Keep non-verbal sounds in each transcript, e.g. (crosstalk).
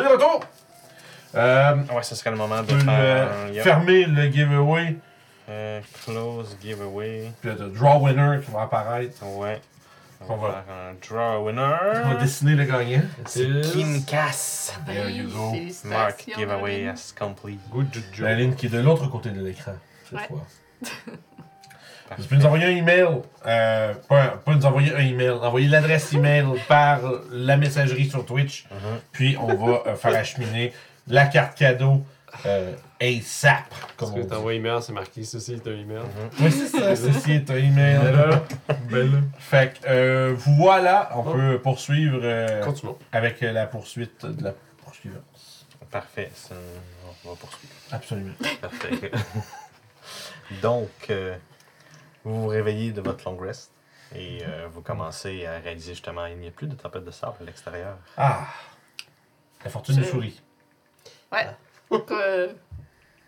est de retour! Euh, Ouais, ce serait le moment on de faire euh, un fermer le giveaway. Euh, close giveaway. Puis le draw winner qui va apparaître. Ouais. On On va faire un draw On va winner. dessiner le gagnant. C'est Kim Cass. There you go. Mark giveaway as complete. Good job. La ligne qui est de l'autre côté de l'écran, cette Ouais. fois. (laughs) Tu peux nous envoyer un email, euh, pas, pas nous envoyer un email, envoyer l'adresse email par la messagerie sur Twitch, Mhm. puis on va euh, faire acheminer la carte cadeau euh, ASAP, Parce comme que t'envoies un email, c'est marqué ceci est un email. Oui, c'est ça, (laughs) ceci est un email. Belle. Fait que euh, voilà, on peut poursuivre euh, Continuons. avec la poursuite de la poursuivante. Parfait. ça, On va poursuivre. Absolument. Parfait. (laughs) Donc, euh, vous vous réveillez de votre long rest et euh, vous commencez à réaliser justement il n'y a plus de tempête de sable à l'extérieur. Ah! La fortune nous sourit. Ouais. Donc, euh,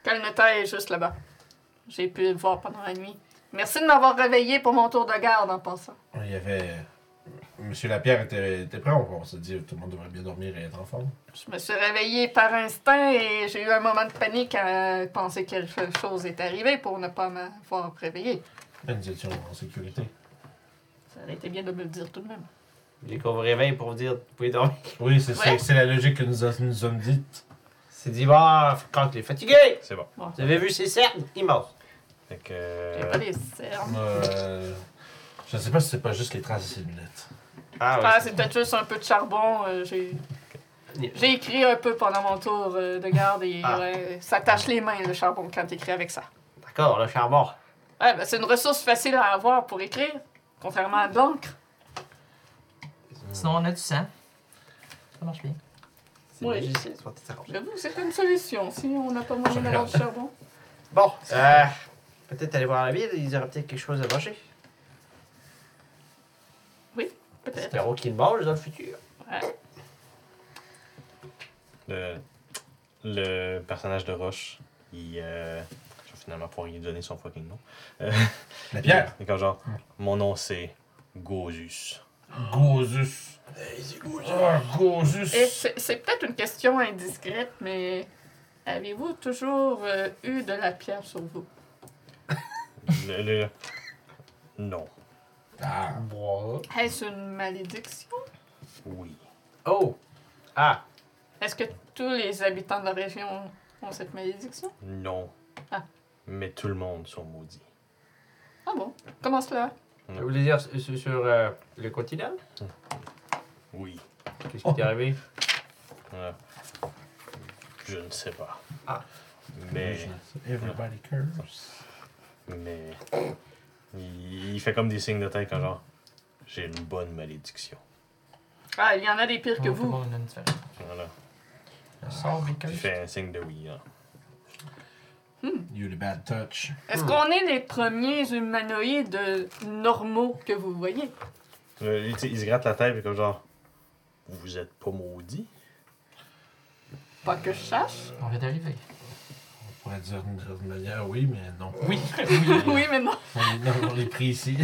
Calneta est juste là-bas. J'ai pu le voir pendant la nuit. Merci de m'avoir réveillé pour mon tour de garde en passant. Il y avait. Monsieur Lapierre était, était prêt, on, s'est dit tout le monde devrait bien dormir et être en forme. Je me suis réveillée par instinct et j'ai eu un moment de panique à penser que quelque chose est arrivé pour ne pas m'avoir réveillé. Mais nous étions en sécurité? Ça aurait été bien de me le dire tout de même. Dès qu'on vous réveille pour vous dire, vous pouvez dormir. Oui, c'est Ouais. c'est- c'est la logique que nous, a- nous sommes dites. C'est dit, bah, quand il est fatigué. C'est bon. Bon, Vous avez vu ses cernes? Immenses. Fait que. j'ai euh, pas les cernes. Euh, je sais pas si c'est pas juste les traces de ses lunettes. Ah, Ah, c'est peut-être juste un peu de charbon. euh, j'ai... J'ai écrit un peu pendant mon tour euh, de garde et Ah. ouais, ça tâche les mains le charbon quand t'écris avec ça. D'accord, le charbon. Ouais, ben, c'est une ressource facile à avoir pour écrire, contrairement à de l'encre. Sinon, on a du sang. Ça marche bien. C'est Oui. magicien, soit. J'avoue, c'est une solution si on n'a pas moyen d'avoir du charbon. Bon, euh, peut-être aller voir la ville, ils auraient peut-être quelque chose à manger. Peut-être. Espérons qu'ils mangent dans le futur. Ouais. le, le personnage de Roche, il. euh, finalement pouvoir lui donner son fucking nom. Euh, Lapierre! (laughs) il est comme genre, mon nom c'est Gozus. Gozus! Gozus! Et c'est c'est peut-être une question indiscrète, mais avez-vous toujours euh, eu de la pierre sur vous? (laughs) Le, le- Non. Ah, Est-ce une malédiction? Oui. Oh! Ah! Est-ce que tous les habitants de la région ont cette malédiction? Non. Ah. Mais tout le monde sont maudits. Ah bon? Comment cela? Vous voulez dire sur, sur- sur, euh, le continent? Oui. Qu'est-ce qui t'est arrivé? Euh, je ne sais pas. Ah. Mais. Everybody curse. Mais. Il, il fait comme des signes de tête, quand genre. J'ai une bonne malédiction. Ah, il y en a des pires que le vous. Voilà. Il fait un signe de oui. hein. You the bad touch. Est-ce qu'on est les premiers humanoïdes normaux que vous voyez? Euh, sais, il se gratte la tête, et comme genre. Vous êtes pas maudit? Pas que je sache. On vient d'arriver. On pourrait dire d'une certaine manière oui, mais non. Oui. (laughs) oui, mais non. On est, non, on est pris ici.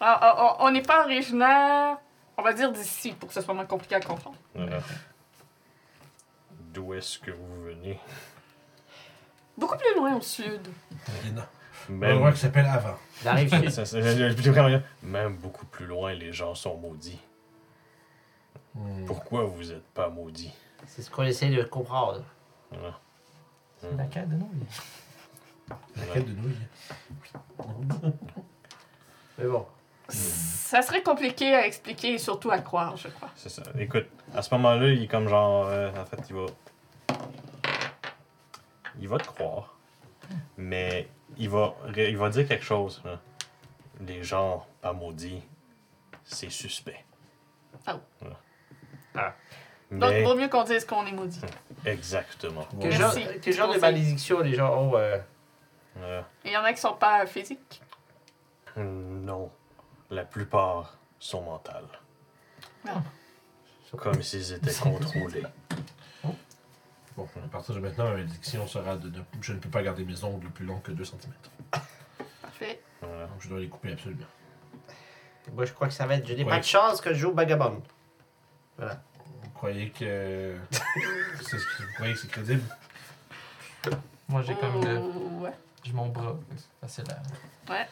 Ah, ah, on on n'est pas originaire, on va dire d'ici, pour que ce soit moins compliqué à comprendre. Voilà. D'où est-ce que vous venez? Beaucoup plus loin au sud. Il y en a un Même, endroit qui s'appelle Avant. Sud. (laughs) ça, vraiment, même beaucoup plus loin, les gens sont maudits. Hmm. Pourquoi vous êtes pas maudits? C'est ce qu'on essaie de comprendre. Voilà. C'est la carte de nous. Laquelle de nouilles? (laughs) Mais bon. Ça serait compliqué à expliquer et surtout à croire, je crois. C'est ça. Écoute, à ce moment-là, il est comme genre. euh, en fait, il va. Il va te croire. Mais il va, il va dire quelque chose. hein. Les gens pas maudits, c'est suspect. Ah. Voilà. Ah. Donc, Mais, vaut mieux qu'on dise qu'on est maudit. exactement. Quel Merci. genre, quel genre de malédiction les gens ont euh, Voilà. Il y en a qui sont pas physiques. Non. La plupart sont mentales. Ah. Comme s'ils étaient (laughs) contrôlés. Bon, à partir de maintenant, ma malédiction sera de, de- Je ne peux pas garder mes ongles plus longs que 2 cm. Parfait. Voilà. Donc je dois les couper absolument. Moi, je crois que ça va être. Je n'ai Ouais. pas de chance que je joue Vagabond. Voilà. croyez que. (laughs) c'est ce que vous croyez que c'est crédible? Moi, j'ai comme le. Ouais. J'ai mon bras. C'est facile à.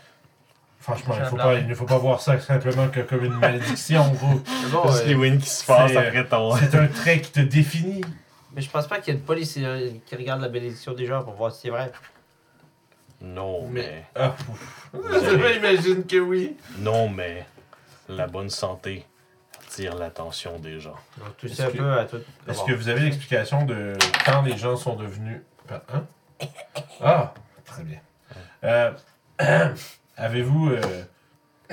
Franchement, il, faut pas, ne faut pas voir ça simplement que comme une malédiction. vous. Mais bon, Parce les wins qui se passent c'est, euh, après ton. C'est un trait qui te définit. Mais je pense pas qu'il y a une police qui regarde la bénédiction des gens pour voir si c'est vrai. Non, mais. Ah, ouf. J'imagine (laughs) J'imagine que oui. Non, mais. La bonne santé attire l'attention des gens. Donc, tout Est-ce ça un que- peu à tout. Est-ce que vous avez l'explication de quand les gens sont devenus. Hein? Ah, très bien. Euh, (coughs) Avez-vous euh, (coughs)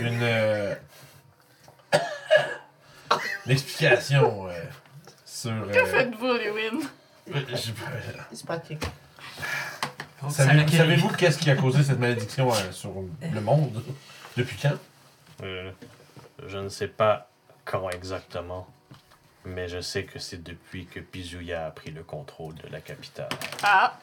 une, euh, (coughs) une explication euh, sur. Que euh, faites-vous, Lewin? je- C'est. Savez- Savez-vous qu'est-ce qui a causé cette malédiction euh, sur le monde? Depuis quand? Euh, je ne sais pas quand exactement, mais je sais que c'est depuis que Pizuya a pris le contrôle de la capitale. Ah,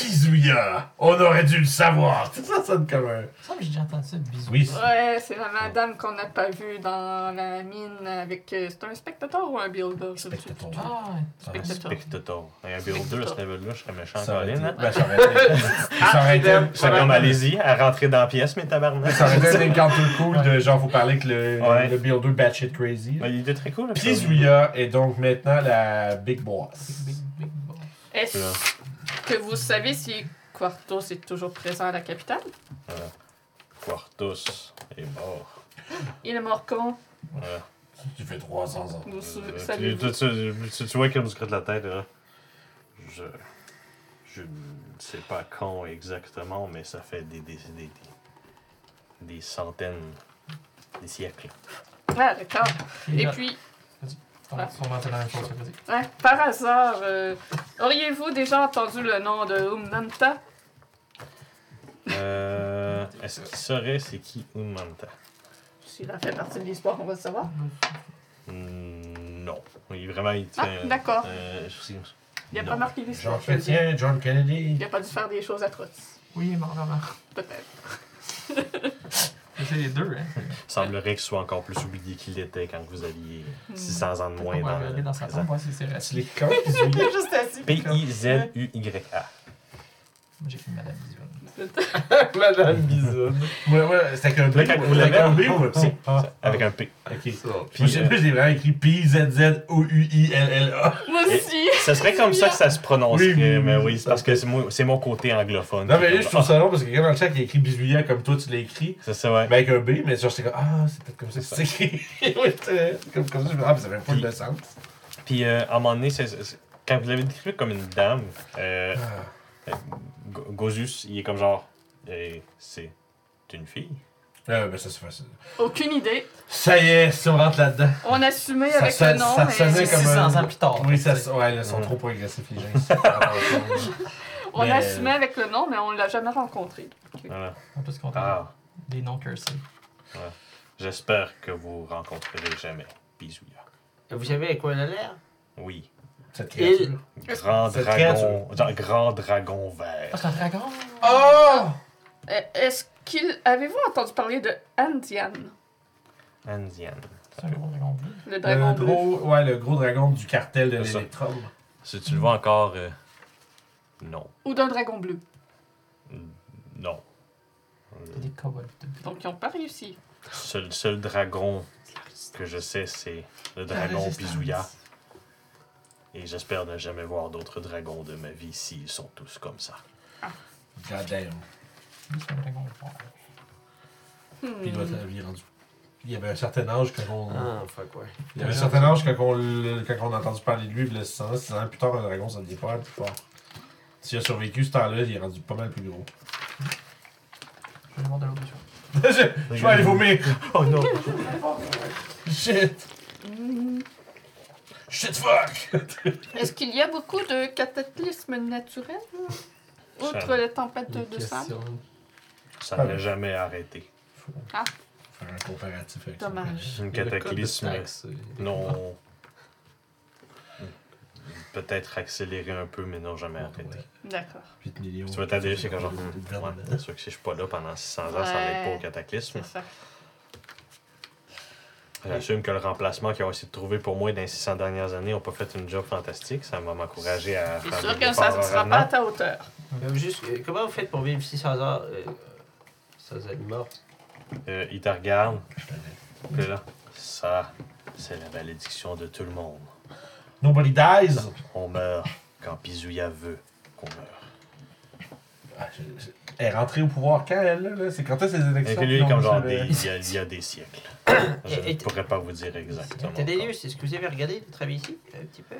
Pizouilla! On aurait dû le savoir! Ça sonne comme un. Que j'ai déjà entendu ça, bisous. Oui, ouais, c'est la madame qu'on n'a pas vue dans la mine avec. euh, C'est un spectateur ou un builder? ça, Spectateur. Ah, Spectateur. Spectator. Un build 2 à ce level-là, je serais méchant Ça aurait Colin, été. hein? Ben, ça aurait (laughs) été. ça aurait comme allez-y, à rentrer dans la pièce, mes tabarnak. Ça aurait été un encounter cool de genre, faut parler que le, Ouais. le builder batshit crazy. Ouais, il était très cool. le Pizouilla est donc maintenant la big big, boss. big, big boss. Que vous savez si Quartos est toujours présent à la capitale? Quartos est mort. Il est mort quand? Ouais. Tu fais 300 ans. Vous Euh, savez-vous? tu, tu, tu, tu vois scrute la tête, là. Je. Je ne sais pas quand exactement, mais ça fait des, des, des, des, des centaines, des siècles. Ah, d'accord. Et puis, Ouais, par hasard, euh, auriez-vous déjà entendu le nom de Umnanta? Euh, Est-ce qu'il saurait c'est qui Unmanta S'il a fait partie de l'histoire, on va le savoir. Hmm, Non. Il est vraiment. Il Ah, tient- d'accord. euh, Il n'a non. pas marqué l'histoire. Jean. Chrétien, John Kennedy. Il n'a pas dû faire des choses atroces. Oui, il est mort. Peut-être. (laughs) C'est les deux, hein. Il semblerait qu'il soit encore plus oublié qu'il était quand vous aviez Hmm. 600 ans de moins dans le dans sa tombe, voir si c'est (laughs) assis. P-I-Z-U-Y-A. Moi, j'ai fait Madame Bisoun. (laughs) Madame Bisoune. Ouais, ouais, c'est avec un B. Quand avec un B ou un P? Ah, Avec un P. Ok. Puis, Moi, j'ai euh, vraiment écrit P-Z-Z-O-U-I-L-L-A. (laughs) Moi Et- aussi! Ça serait comme ça que ça se prononcerait, Oui, oui, oui, mais oui, parce que c'est mon, c'est mon côté anglophone. Non, mais là, je trouve ça long parce que quelqu'un dans le chat qui a écrit Bisouilla comme toi, tu l'as écrit. C'est ça, ouais. Mais avec un B, mais genre, j'étais comme, ah, c'est peut-être comme ça que (laughs) c'est écrit. Comme, comme ça, je me dis, ah, mais ça fait pas Puis- de sens. Puis euh, à un moment donné, quand vous l'avez décrit comme une dame, euh, Ah. Go- Gozus, il est comme genre, euh, c'est une fille. Euh, ben, ça, c'est facile. Aucune idée. Ça y est, si on rentre là-dedans. On assumait Ça avec le nom, ça mais sonnait comme 600 un- ans plus tard. Oui, ça, ouais, ils sont Mm. trop progressifs, les gens. (laughs) on mais- assumait avec le nom, mais on l'a jamais rencontré. Voilà. On peut se compter Ah, des noms cursés. j'espère que vous rencontrerez jamais Bisouya. Vous savez à quoi elle a l'air? Oui. Cette créature. Grand Cette dragon, genre, grand dragon vert. Ah, c'est un dragon! Oh! Euh, Est-ce qu'il. Avez-vous entendu parler de Andian, Indienne. C'est un gros dragon bleu. le dragon Le bleu? gros, ouais, le gros dragon du cartel de C'est ça. l'électrum. Si tu le vois encore, euh, non. Ou d'un dragon bleu? Non. C'est des kobolds. Donc, ils n'ont pas réussi. Seul, seul dragon que je sais, c'est le dragon Bisouya. Et j'espère ne jamais voir d'autres dragons de ma vie s'ils sont tous comme ça. God damn. Lui, c'est un dragon noir. Hmm. Puis il doit être il est rendu. Il y avait un certain âge quand on. Ah, fuck, ouais. Il y avait un certain âge quand on, le- quand on a entendu parler de lui, puis là, 600 ans, 600 ans plus tard, un dragon, ça devient pas mal plus fort. S'il a survécu ce temps-là, il est rendu pas mal plus gros. Je vais aller voir de l'autre chose. (laughs) je, je vais aller vomir! Oh non! (laughs) Shit! Hmm. Shit fuck! (laughs) Est-ce qu'il y a beaucoup de cataclysmes naturels? Outre Ça- les tempêtes de sable? Ça n'a jamais arrêté. Ah. Faire un comparatif avec ça. Dommage. Un cataclysme, non. Peut-être accéléré un peu, mais non, jamais arrêté. D'accord. 8 millions. Tu vas t'adhérer, c'est quand genre. Le Ouais, c'est sûr que si je suis pas là pendant 600 ans, ça n'aide pas au cataclysme. C'est ça. J'assume que le remplacement qu'ils ont essayé de trouver pour moi dans les 600 dernières années n'ont pas fait une job fantastique. Ça va m'encourager à C'est faire sûr des que ça ne sera pas à ta hauteur. Euh, juste, euh, comment vous faites pour vivre 600 ans euh, sans animaux? Euh, il te regarde. Puis là, ça, c'est la malédiction de tout le monde. Nobody dies. On meurt quand Pizouya veut qu'on meure. Ah, Elle est rentrée au pouvoir quand, elle, là? C'est quand est-ce les Et élections? lui, comme genre, des- il y, a, il y a des siècles. (coughs) Je ne pourrais pas vous dire exactement. Thaddeus, est-ce que vous avez regardé le travail ici Un petit peu?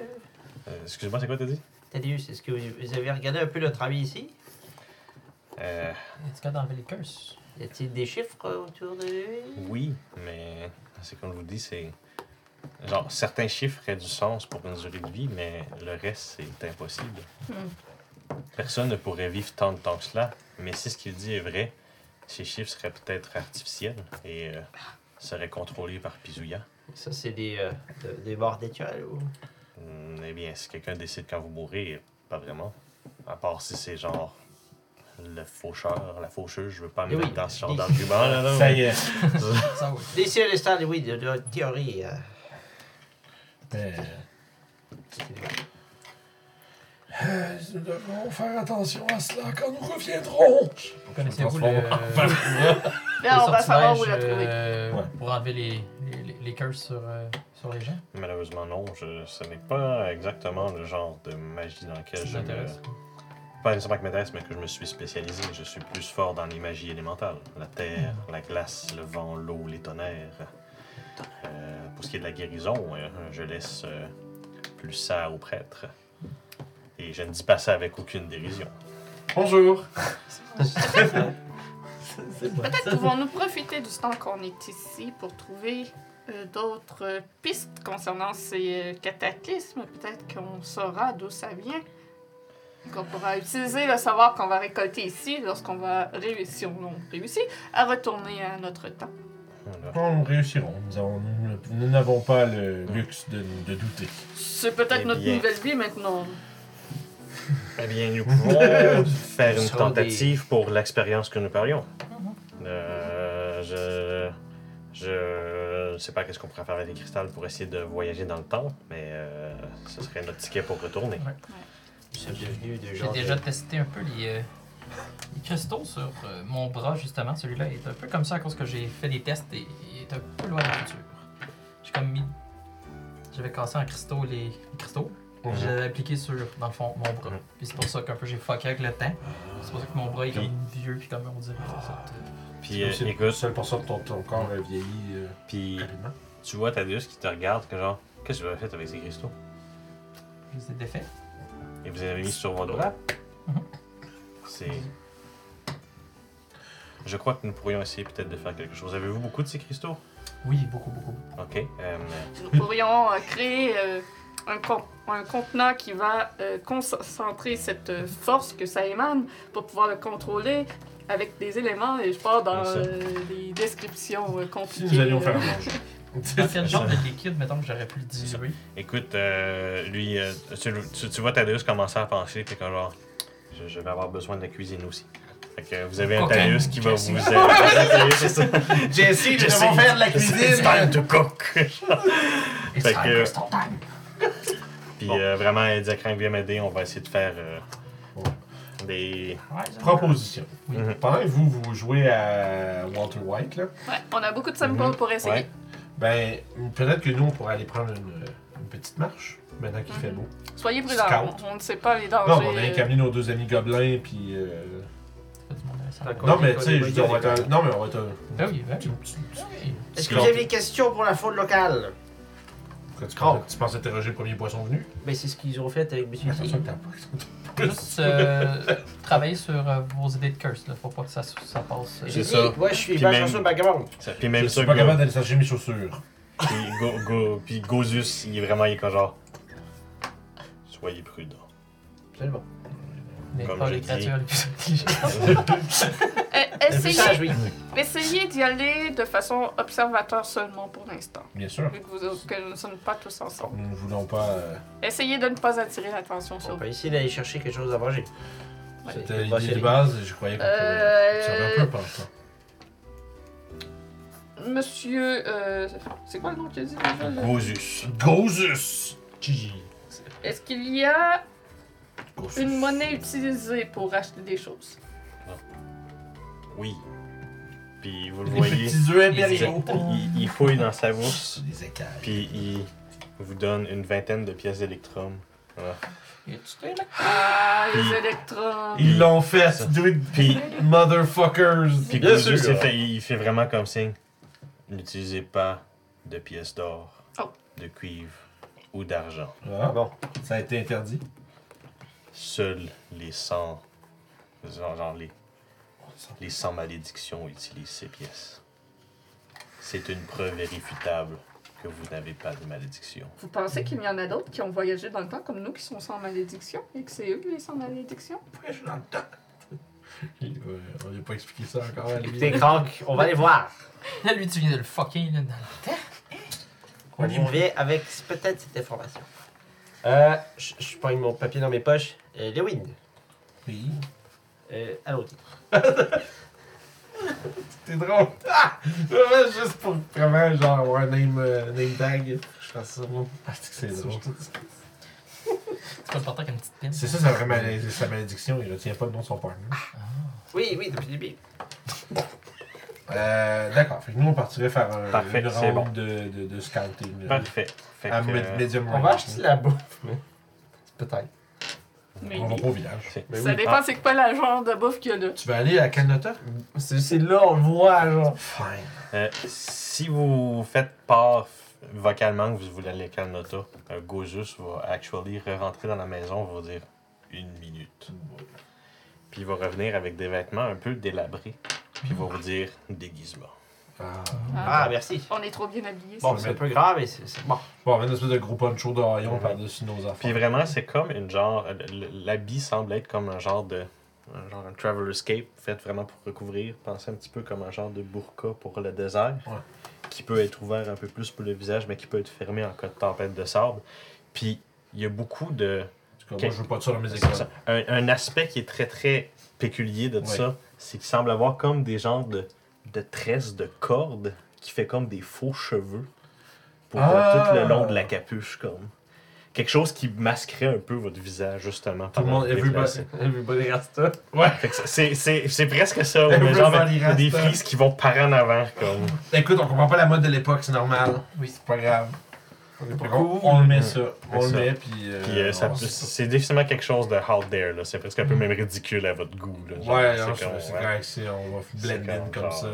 Euh, Excuse-moi, c'est quoi t'as dit? Thaddeus, est-ce que vous, avez regardé un peu le travail ici? Euh, Est-ce qu'il y a d'enlever les curses? Y a-t-il des chiffres autour de lui? Oui, mais c'est comme je vous dis, c'est. Genre, certains chiffres auraient du sens pour une durée de vie, mais le reste, c'est impossible. Personne ne pourrait vivre tant de temps que cela, mais si ce qu'il dit est vrai, ces chiffres seraient peut-être artificiels et euh, seraient contrôlés par Pizouya. Ça, c'est des, euh, de- des morts d'étoiles ou? Hmm, Eh bien, si quelqu'un décide quand vous mourrez, pas vraiment. À part si c'est genre le faucheur, la faucheuse, je veux pas me Eh oui. mettre dans ce genre d'argument. Là, là, Ça mais- y est. (laughs) Ça, oui. Des célestales, oui, de, de théorie. euh. Euh, Nous devrons faire attention à cela quand nous reviendrons. Connaissez-vous le... Là, (laughs) on va savoir où la sortilège, trouver. euh, Ouais. Pour enlever les, les, les- les curses sur, euh, sur les gens? Malheureusement, non. Je, ce n'est pas exactement le genre de magie dans lequel Ça je me... t'intéresse? Pas nécessairement que m'intéresse, mais que je me suis spécialisé. Je suis plus fort dans les magies élémentales. La terre, la glace, le vent, l'eau, les tonnerres. Euh, pour ce qui est de la guérison, euh, je laisse euh, plus ça aux prêtres. Et je ne dis pas ça avec aucune dérision. Bonjour. Peut-être pouvons-nous profiter du temps qu'on est ici pour trouver euh, d'autres euh, pistes concernant ces euh, cataclysmes. Peut-être qu'on saura d'où ça vient. Qu'on pourra utiliser le savoir qu'on va récolter ici lorsqu'on va réussir, si on réussit, à retourner à notre temps. Voilà. Nous réussirons. Nous avons- nous- nous n'avons pas le luxe de, de douter. C'est peut-être Eh notre bien. nouvelle vie maintenant. (laughs) Eh bien, nous (laughs) pouvons faire une tentative pour l'expérience que nous parlions. Euh, je. Je ne sais pas qu'est-ce qu'on pourrait faire avec les cristals pour essayer de voyager dans le temps, mais euh, ce serait notre ticket pour retourner. De J'ai déjà de- testé un peu les, euh, les cristaux sur euh, mon bras, justement. Celui-là est un peu comme ça à cause que j'ai fait des tests et il est un peu loin de la future. J'ai comme mis. J'avais cassé en cristaux les, les cristaux. Je l'avais appliqué sur, dans le fond, mon bras. Puis c'est pour ça qu'un peu j'ai fucké avec le temps. C'est pour ça que mon bras est Puis- comme vieux, puis comme on dirait. Puis, euh, C'est écoute, seul pour ça que ton, ton corps a vieilli euh, puis rapidement. tu vois Thaddeus qui te regarde, que genre, qu'est-ce que vous avez fait avec ces cristaux? Je les ai défaits. Et vous les avez mis sur votre bras? Mhm. C'est. Je crois que nous pourrions essayer peut-être de faire quelque chose. Avez-vous beaucoup de ces cristaux? Oui, beaucoup, beaucoup. Ok. euh, Nous pourrions euh, créer euh, un, con- un contenant qui va euh, concentrer cette euh, force que ça émane pour pouvoir le contrôler avec des éléments et je pars dans euh, des descriptions euh, Si compliquées. nous allions faire euh. (laughs) Dans quel genre de (laughs) liquide, mettons, que j'aurais pu le diluer? Écoute, euh, lui, euh, tu, tu- tu vois Thaddeus commencer à penser, puis comme genre, je, je vais avoir besoin de la cuisine aussi. Fait que vous avez un. Thaddeus qui va Jesse. vous aider. (laughs) Jesse, nous devons faire de la It's cuisine. time to cook. It's Fait time, que- time. Puis Bon. euh, vraiment, Crank, viens m'aider, on va essayer de faire euh, Ouais. des. Proposition. Oui. Mhm. Pendant que vous, vous jouez à Walter White, là, ouais, on a beaucoup de samples Mhm. pour essayer. Ouais. ben, peut-être que nous, on pourrait aller prendre une, une petite marche, maintenant qu'il fait Mhm. beau. Soyez prudents, on, on ne sait pas les dangers. Non, mais on a qu'à amener nos deux amis gobelins, puis... euh. Non, On mais tu on sais, je dire, on va être... un- Non, mais on va être... un- Ah oui, ben Ah oui. Est-ce que vous avez des questions pour la faune locale? Quand tu, penses, tu penses interroger le premier poisson venu? Ben, c'est ce qu'ils ont fait avec M. Attention T. que t'as pas. Juste euh, travailler sur euh, vos idées de curse, là. Faut pas que ça, ça passe. euh, C'est ça. moi, je suis Puis même- chanceux vagabond. Ça, puis Je même ça, suis pas Go- capable d'aller chercher mes chaussures. puis, Go- Go- puis Gozus, il est vraiment, il est comme genre. Soyez prudents. Absolument. Mais comme pas je les dis. créatures les plus (laughs) intelligentes. euh, Le plus essayez oui. essayez d'y aller de façon observateur seulement pour l'instant, Bien sûr. vu que, vous, que nous ne sommes pas tous ensemble. Nous ne voulons pas... euh, Essayez de ne pas attirer l'attention sur On vous. essayer d'aller chercher quelque chose à manger. C'était Ouais, l'idée c'est- de base, et je croyais qu'on pouvait Euh, observer un peu pendant ça. monsieur. euh, c'est quoi le nom qu'il a dit déjà là? Gozus. Gozus! Gigi. Est-ce qu'il y a Gozus. Une monnaie utilisée pour acheter des choses Oui. Puis vous le Les voyez, petits œufs impériaux. il, il fouille dans sa bourse, Des écailles. puis il vous donne une vingtaine de pièces d'électrum. Voilà. Ah, les électrons. Ils l'ont fait, Ça. it, Puis, motherfuckers! puis Bien sûr. il fait, il fait vraiment comme signe. N'utilisez pas de pièces d'or, Oh. de cuivre ou d'argent. Ah, Bon. ça a été interdit. Seuls les 100, genre, genre les, les 100 malédictions utilisent ces pièces. C'est une preuve irréfutable que vous n'avez pas de malédiction. Vous pensez qu'il y en a d'autres qui ont voyagé dans le temps comme nous qui sont sans malédiction et que c'est eux les sans malédiction? Voyage dans le temps. Il- ouais, on lui a pas expliqué ça encore à lui. Crank, on va aller voir. Là, (laughs) lui, tu viens de le fucker là, dans le temps. On revient avec peut-être cette information. Euh, je, je pogne mon papier dans mes poches. Euh, Lewin, Oui. euh, allô. (laughs) C'est drôle. Ah! Juste pour vraiment genre avoir un name, euh, name tag. Je fais ça, moi. Ah, c'est que c'est drôle. Tu peux le porter avec une petite pin? C'est ça sa, vraie malé- sa malédiction, il retient pas le nom de son partner. Oui, oui, depuis le début. Euh, D'accord, fait que nous on partirait faire un, Parfait, une c'est ronde de, de, de scouting. là. Parfait. Fait À que, euh, medium On va acheter la bouffe, mais. Peut-être. Mais On va pas au village. Mais ça oui. dépend Ah. c'est quoi la genre de bouffe qu'il y a là? Tu veux aller à Canota? C'est c'est là, on le voit, genre. Fine. Euh, si vous faites part vocalement que vous voulez aller à Canada, euh, Gozus va actually re-rentrer dans la maison, va vous dire une minute. Puis il va revenir avec des vêtements un peu délabrés. Puis il va vous dire déguisement. Ah. Ah, merci. On est trop bien habillés. Bon, c'est un peu grave, mais c'est bon. Bon, on a une espèce de gros poncho de haillons par-dessus nos affaires. Puis vraiment, c'est comme une genre. L'habit semble être comme un genre de. Un genre un traveler's cape fait vraiment pour recouvrir. Pensez un petit peu comme un genre de burqa pour le désert. Ouais. Qui peut être ouvert un peu plus pour le visage, mais qui peut être fermé en cas de tempête de sable. Puis il y a beaucoup de. En tout cas, moi, je veux pas de ça dans mes écoles. Un, un aspect qui est très très péculier de Ouais. ça, c'est qu'il semble avoir comme des genres de, de tresses de cordes qui fait comme des faux cheveux pour euh, Ah! tout le long de la capuche comme. Quelque chose qui masquerait un peu votre visage justement. Tout le monde, everybody, Rasta. Ouais. C'est- c'est c'est presque ça. mais genre des frises qui vont par en avant comme. Écoute, on comprend pas la mode de l'époque, c'est normal. Oui. C'est pas grave. Cool. On le met ça. On le ça. met, puis. euh, Puis euh, c'est définitivement quelque chose de out there là. C'est presque un peu même ridicule à votre goût là. Genre, Ouais, c'est correct, c'est- on va blend in comme ça.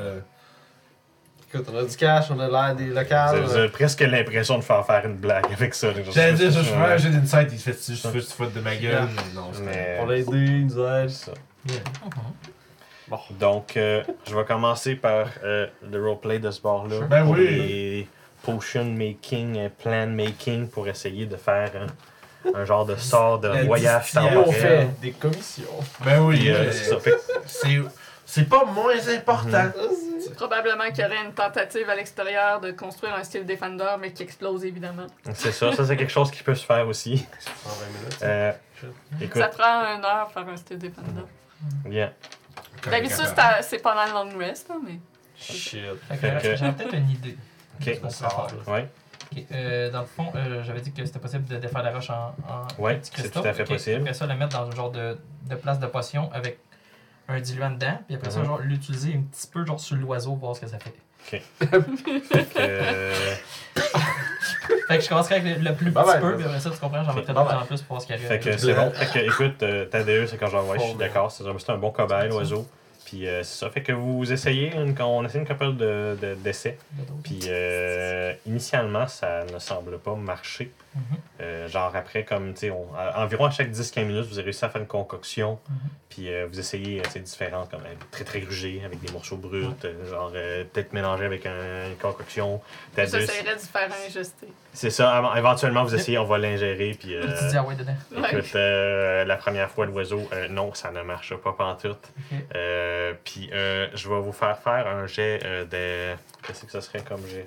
Écoute, on a du cash, on a l'air des locales. avez presque l'impression de faire faire une blague avec ça. J'allais dire, je suis Ouais. un jeu d'insight, il fait juste tu te foutre de ma gueule, mais non, c'est Mais- On l'a aidé, il nous aide. Ça. Mhm. Donc, euh, je vais commencer par euh, le roleplay de ce bord-là. Ben oui. Potion making, euh, plan making pour essayer de faire un, un genre de sort de La voyage distillation. On fait des commissions. Ben oui, euh, c'est ça. Pas moins important. Probablement qu'il y aurait une tentative à l'extérieur de construire un style Defender, mais qui explose évidemment. c'est ça, ça c'est quelque chose qui peut se faire aussi. 120 minutes. Euh, écoute, Ça prend une heure faire un style Defender. bien. D'habitude, c'est pendant le long rest, hein, mais. Shit. Que- J'avais peut-être une idée. Ok. pourrait faire. Ouais, Ok, euh, dans le fond, euh, j'avais dit que c'était possible de défaire la roche en, en Ouais, petits c'est tout à fait Ok, possible. Après ça, le mettre dans un genre de, de place de potion avec un diluant dedans. Puis après ça, Mhm. genre, l'utiliser un petit peu genre sur l'oiseau, voir ce que ça fait. (laughs) Fait que, euh, Fait que je commencerai avec le, le plus petit peu, bye. puis après ça, tu comprends, j'en mettrai d'autres en plus pour voir ce qui arrive. Fait que c'est bon. Fait que, écoute, euh, Thaddeus, c'est quand genre, ouais, je suis d'accord, c'est c'est un bon cobaye, l'oiseau. Puis euh, c'est ça. Fait que vous essayez, une, on essaie une couple de- de- d'essais. Puis euh, initialement, ça ne semble pas marcher. Euh, genre après, comme, tu sais, environ à chaque 10-15 minutes, vous avez réussi à faire une concoction. Puis euh, vous essayez, euh, c'est différent, comme euh, très très grugé, avec des morceaux bruts, euh, genre euh, peut-être mélangé avec un- une concoction. Thaddeus, J'essaierais de faire injuster. c'est ça, éventuellement vous essayez, on va l'ingérer. Puis euh, ah ouais dedans. Écoute, euh, la première fois, l'oiseau, euh, non, ça ne marche pas pantoute. Ok. Euh, puis, euh, je vais vous faire faire un jet euh, de. Qu'est-ce que ça serait comme jet?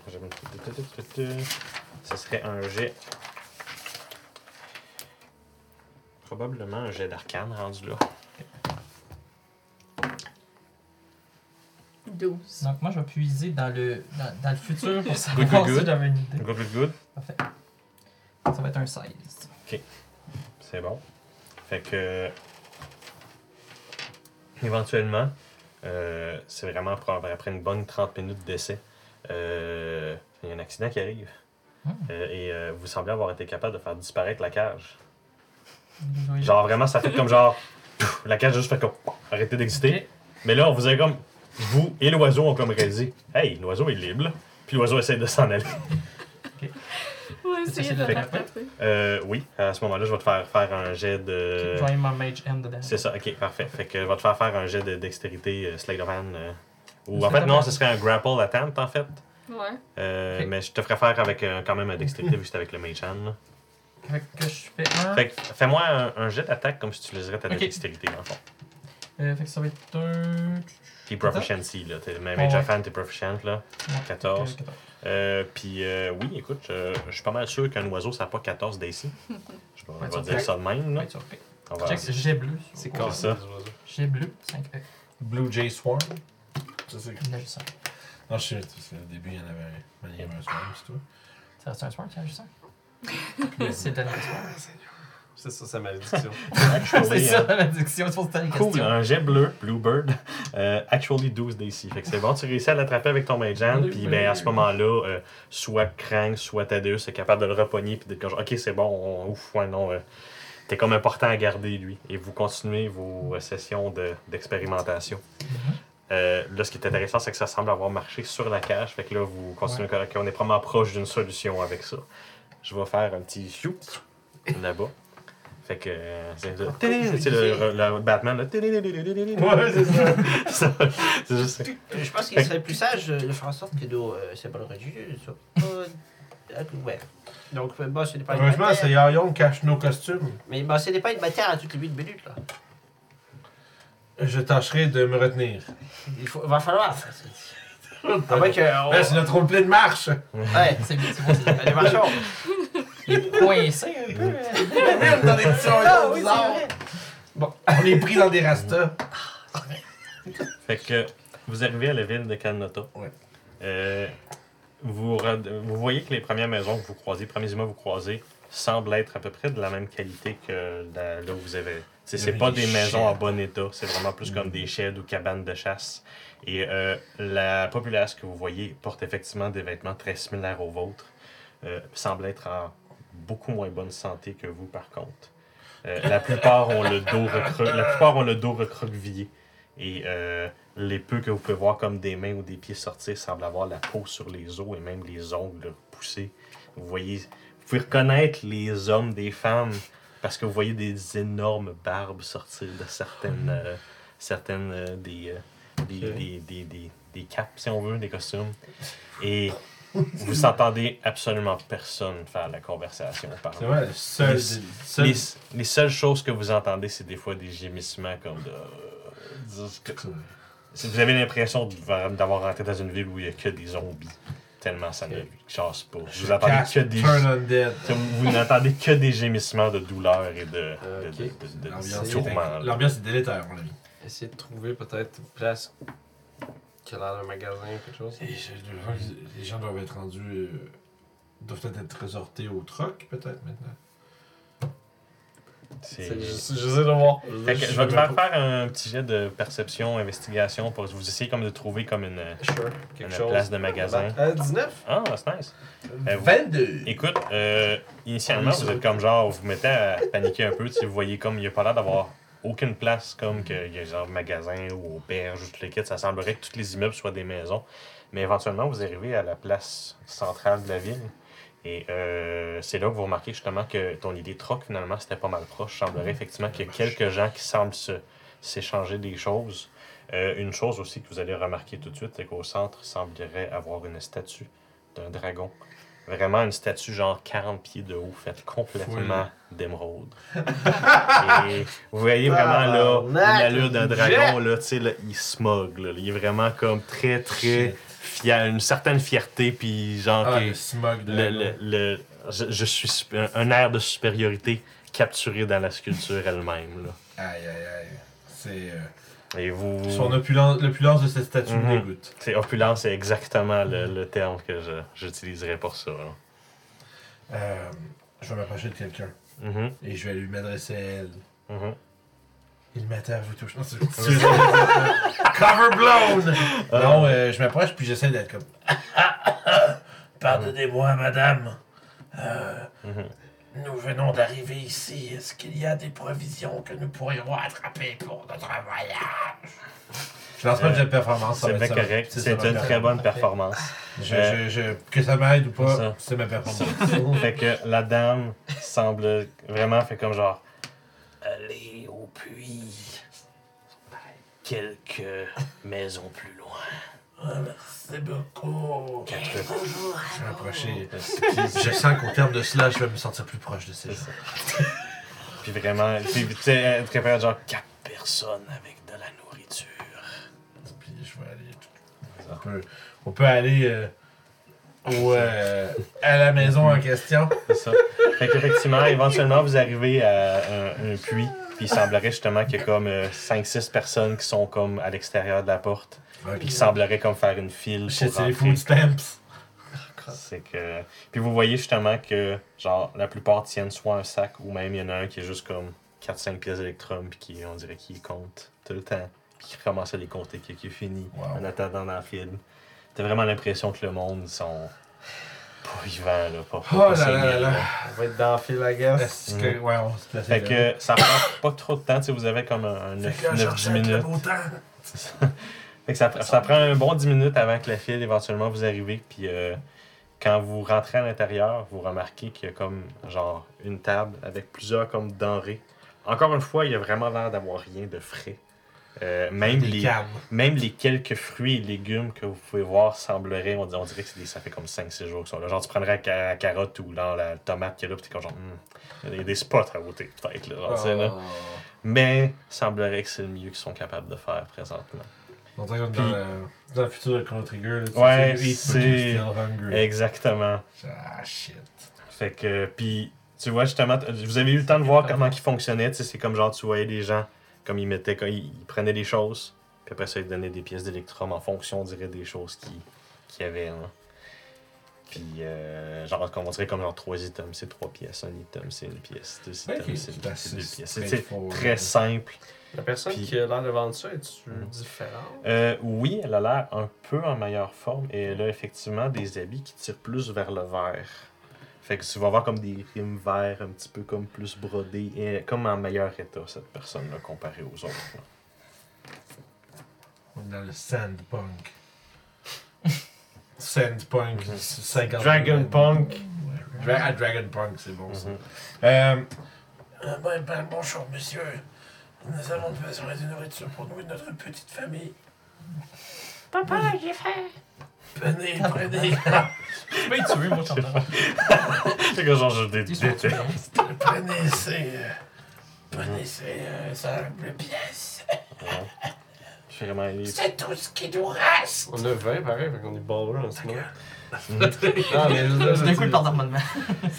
Ce serait un jet. Probablement un jet d'arcane rendu là. 12. Donc moi, je vais puiser dans le, dans, dans le futur pour (laughs) Good, savoir good, si good. j'avais une idée. Good, good, good. Ça va être un 16. C'est bon. Fait que. Éventuellement, euh, c'est vraiment après après une bonne 30 minutes d'essai, euh, il y a un accident qui arrive. Hmm. Euh, et euh, vous semblez avoir été capable de faire disparaître la cage. Oui. Genre vraiment, ça fait comme genre. la cage a juste fait comme. arrêter d'exister. Mais là, on vous avez comme. Vous et l'oiseau ont comme réalisé. Hey, l'oiseau est libre. Puis l'oiseau essaie de s'en aller. Ouais, C'est essayer de facile. rattraper. Euh, oui, à ce moment-là, je vais te faire faire un jet de. Join my mage hand dedans. C'est ça, ok, parfait. Fait que je vais te faire faire un jet de dextérité euh, of Hand. euh, ou en fait, non, ce serait un grapple attempt en fait. Ouais. Euh. Mais je te ferais faire avec euh, quand même un dextérité vu que c'est avec le mage hand. là. Fait que je fais un. Fait que fais-moi un, un jet d'attaque comme si tu utiliserais ta Ok. dextérité dans le fond. Euh, fait que ça va être un. Puis proficiency, là. T'es, Ouais, ouais. of hand, t'es proficient, là. Ouais, 14. fait que 14. Euh, puis euh, oui, écoute, je, je suis pas mal sûr qu'un oiseau, ça n'a pas 14 d'AC. Je (laughs) vais, Ouais, vais tu dire ça de même, là. Ouais, tu. On va- Check, jet bleu. C'est quoi ça. ça? Jet bleu, 5 E. Blue Jay Swarm. Ça, c'est. Il a juste un. Non, je sais, sais, au début, il y en avait un. Il y avait un Swarm, c'est tout. Ça reste un soir, en a juste un. C'est dernier soir. C'est ça, sa malédiction. C'est (laughs) ça hein. la malédiction, c'est pour ça Cool, un jet bleu, Bluebird, euh, actually 12 DC. Fait que c'est bon, tu réussis à l'attraper avec ton mage hand, puis ben, à ce moment-là, euh, soit Krang, soit Thaddeus est capable de le repogner, puis d'être comme ok, c'est bon, on- ouf, ouais, non, euh, t'es comme important à garder lui. Et vous continuez vos euh, sessions de- d'expérimentation. Euh, là, ce qui est intéressant, c'est que ça semble avoir marché sur la cage, fait que là, vous continuez, ok, on est probablement proche d'une solution avec ça. Je vais faire un petit shoot là-bas. Fait que euh, c'est le, c'est le, le Batman. Là. Ouais, c'est ça. (laughs) Ça, c'est juste ça. Je pense qu'il serait plus sage de faire en sorte que nos euh, symboles religieux ne soient pas euh, ouverts. Donc, euh, bosser des pailles de Heureusement, c'est. Yayon qui cache nos costumes. Mais bosser des pailles de matière à toutes les 8 minutes, là. Je tâcherai de me retenir. Il faut, va falloir. À moins que. on- c'est notre roleplay de marche. Ouais, C'est bon, c'est allez, marchons. Il est coincé un peu. euh. Même dans des petits Ah, oui, c'est bizarres. vrai. On est pris dans des rastas. Fait que vous arrivez à la ville de. Ouais. Euh, vous, vous voyez que les premières maisons que vous croisez, les premiers immeubles que vous croisez, semblent être à peu près de la même qualité que la- là où vous avez. T'sais, Il y C'est avait pas des des maisons en bon état, c'est vraiment plus comme Mm. des sheds ou cabanes de chasse. Et euh, la populace que vous voyez porte effectivement des vêtements très similaires aux vôtres. Euh, semble être en beaucoup moins bonne santé que vous, par contre. Euh, la plupart ont le dos la plupart ont le dos recroquevillé. Et les peu que vous pouvez voir comme des mains ou des pieds sortir semblent avoir la peau sur les os et même les ongles poussés. Vous voyez, vous pouvez reconnaître les hommes des femmes parce que vous voyez des énormes barbes sortir de certaines, certaines des, des, Ok. des, des, des, des capes, si on veut, des costumes. Et vous entendez absolument personne faire la conversation par vrai, seul. Les- seul- les, les seules choses que vous entendez, c'est des fois des gémissements comme de. Si vous avez l'impression d'avoir rentré dans une ville où il n'y a que des zombies, tellement ça ne chasse pas. Vous entendez Cast que des. (laughs) Vous, n'entendez que des gémissements de douleur et de, de, de, de- de tourment. L'ambiance est délétère, mon ami. Essayer de trouver peut-être une place qui a l'air d'un magasin ou quelque chose. Et je- les gens doivent être rendus. euh, doivent peut-être être résortés au troc, peut-être, maintenant. C'est- C'est- Je je sais de voir. Fait que je vais te faire faire un petit jet de perception, investigation pour vous essayer comme de trouver comme une, Sure. une Quelque chose. place de magasin. Euh, 19? Ah, c'est nice. Euh, vous- 22! Écoute, euh, initialement, vous êtes comme genre, vous vous mettez à paniquer un peu. Si vous voyez comme il n'y a pas l'air d'avoir aucune place comme qu'il y a genre magasin ou auberge ou tout le kit, ça semblerait que tous les immeubles soient des maisons. Mais éventuellement, vous arrivez à la place centrale de la ville. Et euh, c'est là que vous remarquez justement que ton idée de troc, finalement, c'était pas mal proche. Il semblerait effectivement qu'il y a quelques gens qui semblent se- s'échanger des choses. Euh, une chose aussi que vous allez remarquer tout de suite, c'est qu'au centre, il semblerait avoir une statue d'un dragon. Vraiment une statue genre 40 pieds de haut, faite complètement d'émeraude. Et vous voyez vraiment là, l'allure d'un dragon, là, tu sais, là, il smog, là. Il est vraiment comme très, très fier, une certaine fierté, puis genre, Ah, le smog de. le, le, le- je, je suis un air de supériorité capturé dans la sculpture elle-même, là. Aïe, aïe, aïe. C'est. euh, Et vous. Son opulence, l'opulence de cette statue Mhm. me dégoûte. C'est opulence, c'est exactement le, le terme que je- j'utiliserais pour ça. là. Euh, je vais m'approcher de quelqu'un Mhm, et je vais lui m'adresser à elle. mhm. Il m'attend, vous touche. Non, c'est- (laughs) c'est- Cover blown! Non, euh, je m'approche puis j'essaie d'être comme. (coughs) (coughs) (coughs) Pardonnez-moi, madame. Nous venons d'arriver ici. Est-ce qu'il y a des provisions que nous pourrions attraper pour notre voyage? Je lance pas de performance. C'est bien correct. C'est une très bonne performance. Je, Euh, je, je- que ça m'aide ou pas, c'est ma performance. (laughs) fait que la dame semble vraiment fait comme genre aller au puits quelques maisons plus loin. Ah, merci beaucoup. Quatre- Je vais m'approcher. Je sens qu'au terme de cela, je vais me sentir plus proche de ces gens. (laughs) Puis vraiment, puis, tu sais, être capable de genre quatre personnes avec de la nourriture. Puis je vais aller. On peut, on peut aller euh, au, euh, à la maison en question. C'est ça. Fait qu'effectivement, éventuellement, vous arrivez à un, un puits. Puis il semblerait justement qu'il y a comme 5-6 personnes qui sont comme à l'extérieur de la porte. Puis qui sembleraient comme faire une file pour c'est les food stamps. C'est que. Puis vous voyez justement que, genre, la plupart tiennent soit un sac ou même il y en a un qui est juste comme 4-5 pièces d'électrum, puis qui, on dirait qu'il compte tout le temps, puis qui commence à les compter, qui, qui est fini Wow. en attendant dans la file. T'as vraiment l'impression que le monde sont. Pas vivants, là. Pas, pas, Oh pas là là 5000, là là. là. On va être dans le fil, I guess. Est-ce que- Ouais, on se place Fait que ça prend pas trop de temps, tu sais, vous avez comme un, un 9-10 minutes. (laughs) Fait que ça, ça prend un bon 10 minutes avant que la file éventuellement vous arrivez. Puis euh, quand vous rentrez à l'intérieur, vous remarquez qu'il y a comme genre une table avec plusieurs comme denrées. Encore une fois, il y a vraiment l'air d'avoir rien de frais. Euh, même, les, même les quelques fruits et légumes que vous pouvez voir sembleraient, on, dit- on dirait que des- ça fait comme 5-6 jours qu'ils sont là. Genre, tu prendrais la, ca- la carotte ou dans la tomate qu'il y a là, puis t'es comme genre, Hmm, il y a des spots à ôter, peut-être. Là, là. Oh. Mais semblerait que c'est le mieux qu'ils sont capables de faire présentement. On dirait est dans, le, futur de Chrono Trigger. Là, tu Ouais, c'est-. Exactement. Ah, shit. Fait que, puis, tu vois, justement, vous avez eu le temps de voir comment ils fonctionnaient. Tu sais, c'est comme genre, tu voyais des gens, comme ils mettaient, quand ils, ils prenaient des choses, puis après ça, ils donnaient des pièces d'électrum en fonction, on dirait, des choses qu'il y avait. Hein. Puis, euh, genre, comme on dirait comme genre trois items, c'est trois pièces. Un item, c'est une pièce. Deux items, Ok, c'est deux pièces. C'est très simple. La personne Puis- qui a l'air de vendre ça, est-tu Mhm. différente? Euh, oui, elle a l'air un peu en meilleure forme et elle a effectivement des habits qui tirent plus vers le vert. Fait que tu vas voir comme des rimes verts, un petit peu comme plus brodés, et comme en meilleur état, cette personne-là, comparée aux autres. là. On est dans le sandpunk. Sandpunk, Mhm. 50 Dragon Punk. Dra ah, Dragon Punk, c'est bon ça. Mhm. Euh, euh, ben, ben, bonjour, monsieur. Nous avons besoin de nourriture pour nous et notre petite famille. Papa, j'ai faim. Venez, prenez, (laughs) Tu peux y tuer, moi, je suis en train de- C'est que genre, je dé- déteste. prenez ces, euh, prenez ces euh, simples pièces. Ouais. Je suis vraiment. C'est tout ce qui nous reste. On a 20 pareil, fait qu'on est baller en ce moment. Veux dire, D'un coup, le d'armement.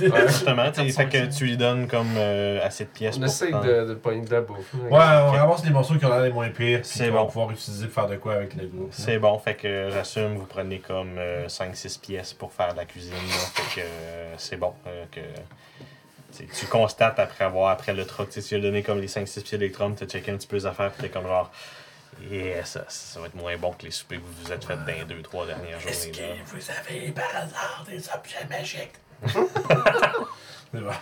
Ouais, justement, tu sais, fait que tu lui donnes comme euh, assez de pièces On pour essaye prendre. de, de pogner de la bouffe. Ouais, on ramasse les morceaux qui ont l'air les moins pires, C'est bon. pouvoir utiliser pour faire de quoi avec le groupe. C'est bon, fait que j'assume, vous prenez comme 5-6 pièces pour faire la cuisine. là. fait que euh, c'est bon. euh, que, tu tu constates après avoir, après le truc, tu tu lui as donné comme les 5-6 pieds d'électrum, tu as checké un petit peu les affaires, puis t'es comme genre, yeah, ça, ça va être moins bon que les soupers que vous vous êtes fait dans les 2-3 dernières Est-ce journées. Là. que vous avez par hasard des objets magiques? (laughs) C'est bon.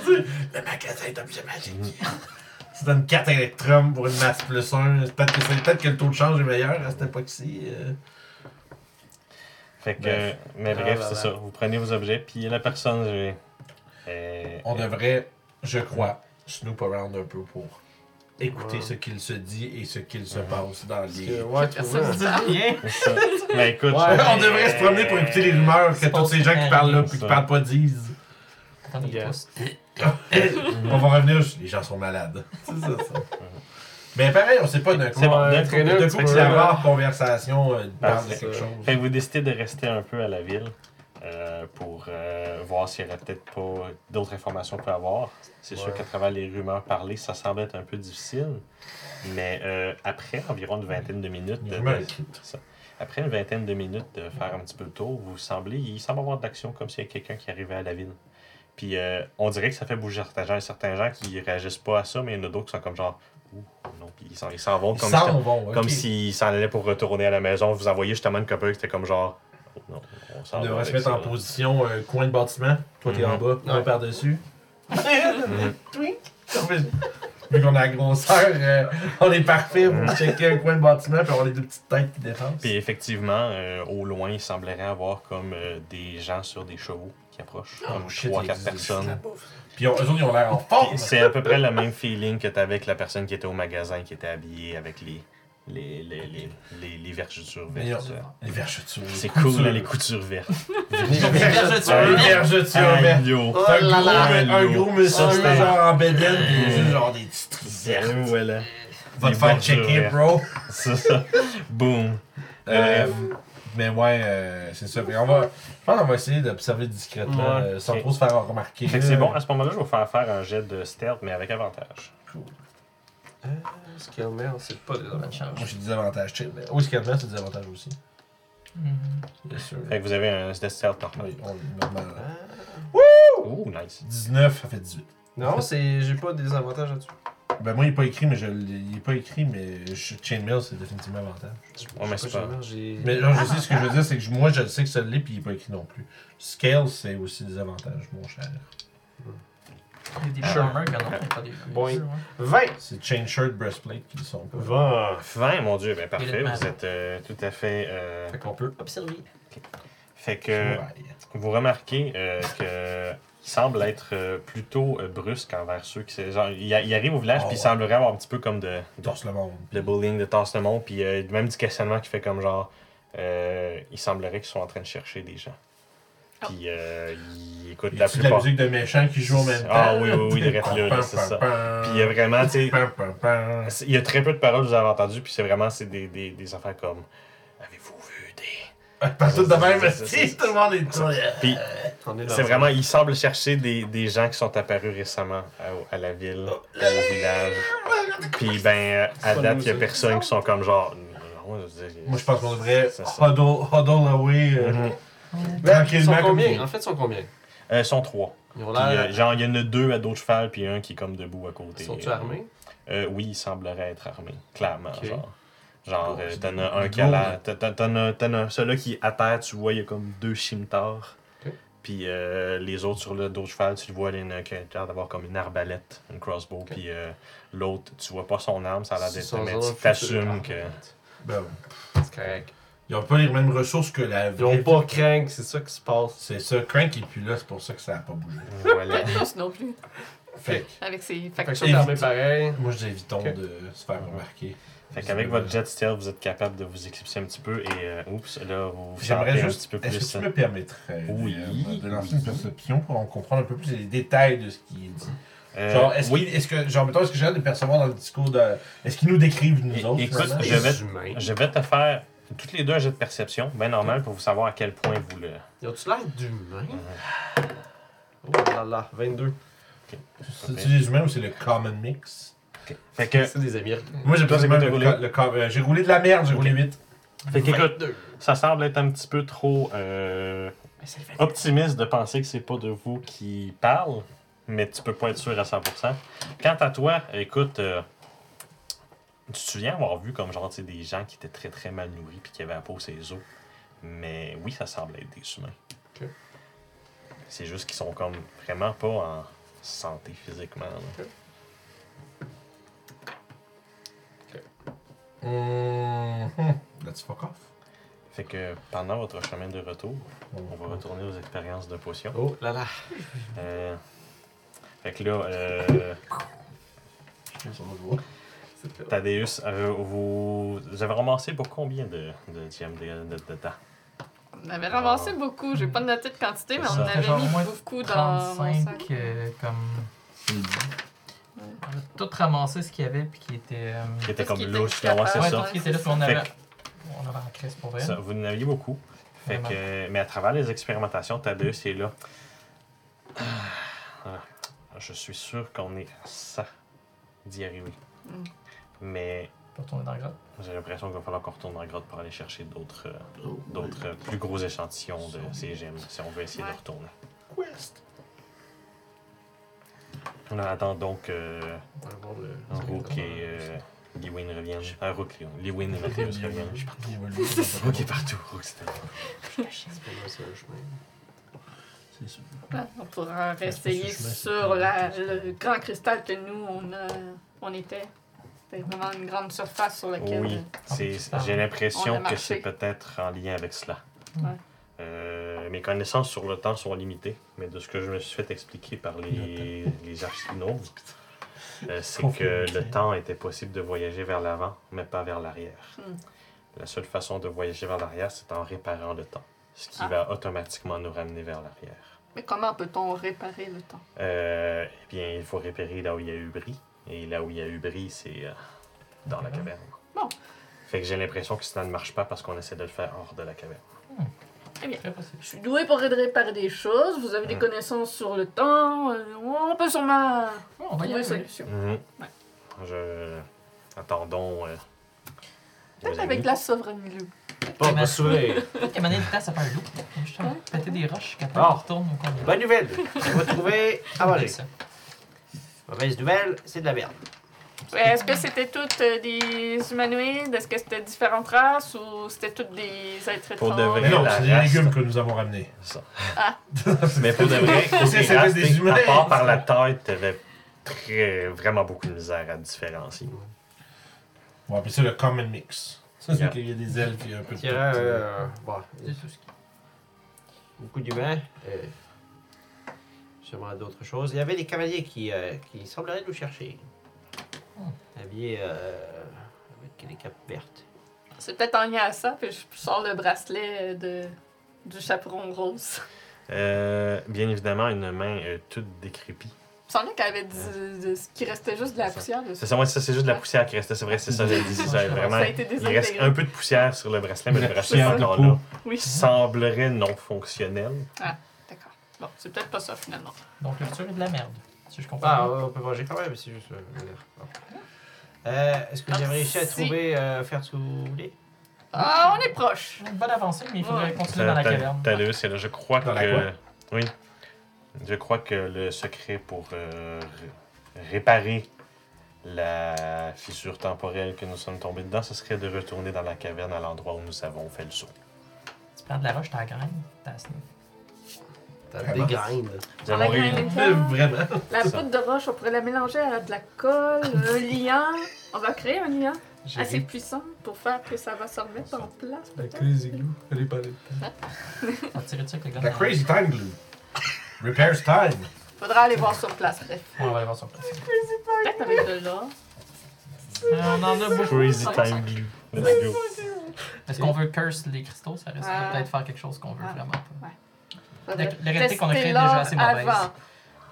le magasin d'objets magiques. Tu donnes 4 électrums pour une masse plus 1. Peut-être que, c'est- peut-être que le taux de change est meilleur à cette époque-ci. euh. Fait que, Bref. mais Ah bref, c'est là. ça. Vous prenez vos objets, puis la personne, euh, On devrait, je crois, snoop around un peu pour écouter Ouais. ce qu'il se dit et ce qu'il se passe dans que, les. ouais, tu dit rien. (laughs) c'est. Ben écoute, Ouais, je- On devrait se promener pour écouter les rumeurs que C'est tous ces gens qui pas parlent là puis qui parlent pas disent. Attends. On va revenir, les gens sont malades. (laughs) C'est ça, ça. Mais pareil, on sait pas d'un coup. C'est bon, d'un d'un coup, que la rare conversation euh, parle de Parfait. quelque chose. Fait que vous décidez de rester un peu à la ville. Euh, pour euh, voir s'il n'y aurait peut-être pas d'autres informations qu'on peut avoir. C'est sûr qu'à travers les rumeurs parlées, ça semble être un peu difficile. Mais euh, après environ une vingtaine de minutes, de- après une vingtaine de minutes de faire un petit peu le tour, vous semblez, il semble avoir de l'action comme s'il y a quelqu'un qui arrivait à la ville. Puis on dirait que ça fait bouger certains gens. Il y a certains gens qui réagissent pas à ça, mais il y en a d'autres qui sont comme genre, ouh, non, puis ils s'en vont Ils comme, comme s'ils s'en allaient pour retourner à la maison. Vous envoyez justement une couple qui était comme genre, non, on devrait se mettre ça, en là. position euh, coin de bâtiment. Toi, t'es en bas, Ouais. un par-dessus. Mhm. (laughs) Twink. Vu qu'on a la grosseur, euh, on est parfait pour checker un coin de bâtiment puis avoir les deux petites têtes qui défendent. Puis effectivement, euh, au loin, il semblerait avoir comme euh, des gens sur des chevaux qui approchent, comme Oh shit, 3-4 il existe. personnes. Puis eux autres, ils ont l'air en forme. C'est à peu près le même feeling que t'avais avec la personne qui était au magasin, qui était habillée avec les, les, les, les, les, les vergetures vertes. Les vergetures. C'est cool, là, les coutures vertes. (laughs) Les vergetures Les vergetures. Oh un là gros, là. un, gros monsieur, c'était- genre en bédaine, juste genre des petites vertes. voilà. Va te faire checker, bro. (laughs) C'est ça. Boom. Euh, mais ouais, euh, c'est ça. On va, je pense qu'on va essayer d'observer discrètement Ouais. euh, sans trop se faire remarquer. Fait que c'est bon, à ce moment-là, je vais vous faire faire un jet de stealth, mais avec avantage. Euh, Skillman, c'est pas des avantages. Moi, j'ai des avantages chill. mais Oui, c'est des avantages aussi. Bien sûr. Fait que vous avez un de stealth normal. Oui, on est normal. Ouh, nice. 19, ça fait 18. Non, c'est. J'ai pas des avantages là-dessus. Ben moi, il est pas écrit, mais je l'ai- il est pas écrit, mais je- Chainmail, c'est définitivement avantage. Ouais, mais c'est pas-. Mais genre, je sais ce que je veux dire, c'est que je- moi, je le sais que ça l'est, puis il est pas écrit non plus. Scale, c'est aussi des avantages, mon cher. Il y a des Sure. armor que non, pas des. Boing. Ouais. 20! C'est chain shirt, breastplate qui sont pas. 20! 20, mon dieu, ben parfait. Vous êtes euh, tout à fait. euh, Fait qu'on peut observer. Fait que vous remarquez euh, que il semble être euh, plutôt euh, brusque envers ceux qui. Genre, il, arrive au village, Oh, puis il semblerait avoir un petit peu comme de, torse le monde. le bullying de tasse le monde, puis euh, même du questionnement qui fait comme genre. euh, il semblerait qu'ils sont en train de chercher des gens. Puis euh, ils écoutent Y la de la plupart. musique de méchants qui joue en même temps? Ah oui, oui, oui, direct là, là, c'est ça. Puis il y a vraiment, tu sais. Il y a très peu de paroles que vous avez entendues, puis c'est vraiment c'est des, des, des affaires comme Avez-vous vu des. Pas tout de même, si tout le monde est. Puis c'est vraiment, il semble chercher des, des gens qui sont apparus récemment à, à la ville, au village. Puis ben, euh, à date, il y a personne qui sont comme genre. Non, je veux dire, Moi, je pense qu'on devrait huddle, huddle away euh. Ils sont combien? En fait, ils sont combien? Euh, ils sont trois. Ils ont Puis, euh, l'air. genre, il y en a deux à dos de cheval, puis un qui est comme debout à côté. Sont-ils armés? Euh, oui, il semblerait être armé, clairement. Ok. Genre, genre Bon, euh, c'est t'en as un des qui a gros, l'air. t'en- t'en- T'en as, t'en as celui-là qui est à terre, tu vois, il y a comme deux chimtars. Ok. Puis euh, les autres sur le dos de cheval, tu le vois, il y en a qui a l'air d'avoir comme une arbalète, une crossbow. Puis euh, l'autre, tu vois pas son arme, ça a l'air d'être. Mais tu t'assumes que. Ben, C'est correct. Ils ont pas les mêmes ressources que la Ils ont vraie. pas crank, c'est ça qui se passe. C'est ça, Crank est plus là, c'est pour ça que ça a pas bougé. (laughs) Voilà. Plus non plus. Fait que, Avec ses Fait que factures. pareil. moi, je dis évitons Ok. de se faire remarquer. Fait qu'avec votre jet stealth, vous êtes capable de vous éclipser un petit peu et. euh, oups, là, vous vous J'aimerais sentez un juste. petit peu Est-ce plus. que tu me permettrais Oui, euh, de lancer une perception pour en comprendre un peu plus les détails de ce qui est dit? euh, Genre, est-ce oui, qu'il- est-ce que, genre, mettons, est-ce que j'ai hâte de percevoir dans le discours de. Est-ce qu'ils nous décrivent nous É- autres? écoute, finalement? je vais- Les humains. Je vais te faire toutes les deux un jet de perception, bien normal, pour vous savoir à quel point vous le. Ils ont-tu l'air d'humains? Oh là là, 22. C'est-tu les humains ou c'est le common mix? Fait que, C'est des Américains. Moi, j'ai pas c'est le, co- roulé? le euh, J'ai roulé de la merde, j'ai roulé vite. fait qu'écoute, 22. ça semble être un petit peu trop euh, Mais c'est le fait. optimiste de penser que c'est pas de vous qui parle, mais tu peux pas être sûr à 100%. Quant à toi, écoute, euh, tu te souviens avoir vu comme genre des gens qui étaient très très mal nourris puis qui avaient la peau ses os, mais oui, ça semble être des humains. C'est juste qu'ils sont comme vraiment pas en santé physiquement. là. Mhm. Let's fuck off. Fait que pendant votre chemin de retour, on va retourner aux expériences de potions. Oh là là. Euh, fait que là, euh. Thaddeus, euh, vous, vous avez ramassé pour combien de, de de, de, de temps? On avait ramassé beaucoup. J'ai pas noté de quantité, mais C'est on en avait mis beaucoup dans mon 35 sac. euh, comme. On a tout ramassé ce qu'il y avait puis qui était. euh, Qui était comme louche, là, ouais, c'est Ouais, ça. tout ce qui était là, puis on avait. On avait en crise pour vrai. Ça, vous en aviez beaucoup. Fait Vraiment. que, mais à travers les expérimentations, Thaddeus est là. Ah, je suis sûr qu'on est à ça d'y arriver. Mm. Mais Pour tourner dans le grotte? j'ai l'impression qu'il va falloir qu'on retourne dans la grotte pour aller chercher d'autres euh, d'autres euh, plus gros échantillons de ces gemmes si on veut essayer Ouais. de retourner. Quest? On attend donc euh, On va voir le- un Rook et euh, Liwin reviennent. Un Rook, Liwin et Mathéus reviennent. Il évolue. Rook est partout. Rook, c'est C'est pas moi, c'est le chemin. C'est sûr. Ah, On pourra c'est sur la, le grand cristal que nous, on, a, on était. C'était vraiment une grande surface sur laquelle... Oui, c'est- j'ai On l'impression a que c'est peut-être en lien avec cela. Ouais. Euh, mes connaissances sur le temps sont limitées, mais de ce que je me suis fait expliquer par les, les archinomes, (laughs) euh, c'est que le temps était possible de voyager vers l'avant, mais pas vers l'arrière. Hmm. La seule façon de voyager vers l'arrière, c'est en réparant le temps, ce qui Ah. va automatiquement nous ramener vers l'arrière. Mais comment peut-on réparer le temps? Euh, eh bien, il faut repérer là où il y a eu bris. Et là où il y a eu bris, c'est euh, dans la caverne. Bon. Fait que j'ai l'impression que ça ne marche pas parce qu'on essaie de le faire hors de la caverne. Très possible. Je suis douée pour réparer des choses, vous avez des Hmm. connaissances sur le temps, euh, on peut sûrement on va y trouver une aller. solution. Mhm. Ouais. Je... Attendons. euh, Peut-être avec amis. la souveraine loup. Pas me saouler. Peut-être qu'à Mané, ça fait un loup. Je suis en train de péter des roches. Quand Ah. retourne au combat. Bonne nouvelle. On va trouver (laughs) à manger. ça. Mauvaise nouvelle, c'est de la merde. Ouais, Est-ce que c'était toutes euh, des humanoïdes? Est-ce que c'était différentes races ou c'était toutes des êtres Pour de vrai. Mais non, la c'est des race. légumes que nous avons ramenés. Ça. Ah. (laughs) Mais pour de vrai, C'est- côté c'était race, des t'sais, humains. à part par la taille, t'avais très, vraiment beaucoup de misère à différencier. On va appeler ça le common mix. Ça, c'est Yeah. qu'il y a des elfes et un peu de Tiens, tout. euh, bon, tout ce qui. beaucoup d'humains. Euh, sûrement d'autres choses. Il y avait des cavaliers qui, euh, qui sembleraient nous chercher. Hmm. Habillés euh, avec des capes vertes. C'est peut-être en lien à ça, puis je sors le bracelet de, du chaperon rose. Euh, bien évidemment, une main euh, toute décrépie. Il semblait qu'elle avait du, de- qui restait juste de la poussière dessus. C'est ça, moi, ça, c'est juste de la poussière qui restait. C'est vrai, c'est ça, j'ai dit. ça, vraiment, Ça a été il reste un peu de poussière sur le bracelet, mais le (laughs) bracelet est encore là. Oui, Semblerait non fonctionnel. d'accord. Bon, c'est peut-être pas ça finalement. Donc le futur est de la merde. Si je comprends. Ah, bien. ouais, on peut manger quand même, c'est juste. euh. Euh, Est-ce que vous Ah, avez réussi à si. trouver, euh, faire ce que vous voulez? Ah, on est proche. Une bonne avancée, mais il faudrait Ouais. continuer dans la caverne. T'as le- c'est là. Je crois Dans la que. Oui. Je crois que le secret pour euh, ré- réparer la fissure temporelle que nous sommes tombés dedans, ce serait de retourner dans la caverne à l'endroit où nous avons fait le saut. Tu prends de la roche, t'as la graine, t'as la sniff. T'as Vraiment? des graines. là. Nous On a avons réuni- gagné. Mais Vraiment. La poudre de roche, on pourrait la mélanger à de la colle, un (laughs) liant. On va créer un liant J'ai assez puissant pour faire que ça va se remettre en place. La peut-être. crazy glue. Elle est pas là. (laughs) On va tirer dessus avec le gars. La crazy time glue. Repairs time. Faudra aller voir sur place, bref. Ouais, on va aller voir sur place. Peut-être avec de l'or. Euh, on en a beaucoup. Crazy time glue. Let's go. Est-ce qu'on veut curse les cristaux? Ça risque Ah. peut-être faire quelque chose qu'on veut vraiment pas. La- la réalité qu'on a créée est déjà assez mauvaise. avant.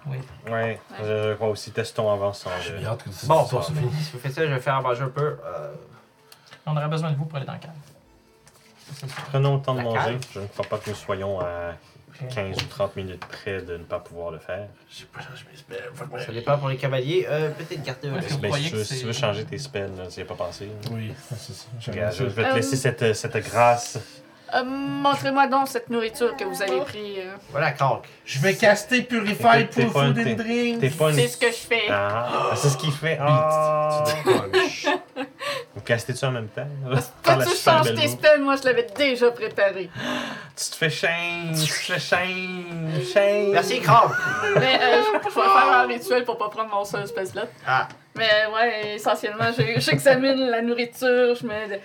Oui. Ouais, je crois aussi. Testons avant sans J'ai le. bien hâte que ça Bon, soit fini. si vous faites ça, je vais faire manger un peu. Euh, On aurait besoin de vous pour aller dans le cave. Ça. Prenons le temps de La manger. cave? Je ne crois pas que nous soyons à 15 ou 30 minutes près de ne pas pouvoir le faire. J'ai pas changé mes spells. Fuck ça dépend pour les cavaliers. Euh, Peut-être garder un peu. si, tu veux, que si tu c'est- veux changer tes spells, tu n'y as pas pensé. Oui, (laughs) c'est ça. Ça. je vais te Euh, laisser cette, cette grâce. Euh, Montrez-moi donc cette nourriture que vous avez pris. euh. Voilà, craque. Je vais caster Purify T'es- pour pas Food une- and Drink. T'es pas une. C'est ce que je fais. Ah, c'est ce qu'il fait. Ah. Vous castez-tu en même temps? Par la Quand tu super changes belle tes bouffe. spells, moi je l'avais déjà préparé. Tu te fais shame, tu te fais shame, shame. Merci, craque. Mais euh, je, je vais faire un rituel pour pas prendre mon seul spell slot. Ah, Mais ouais, essentiellement, je- j'examine la nourriture, je mets.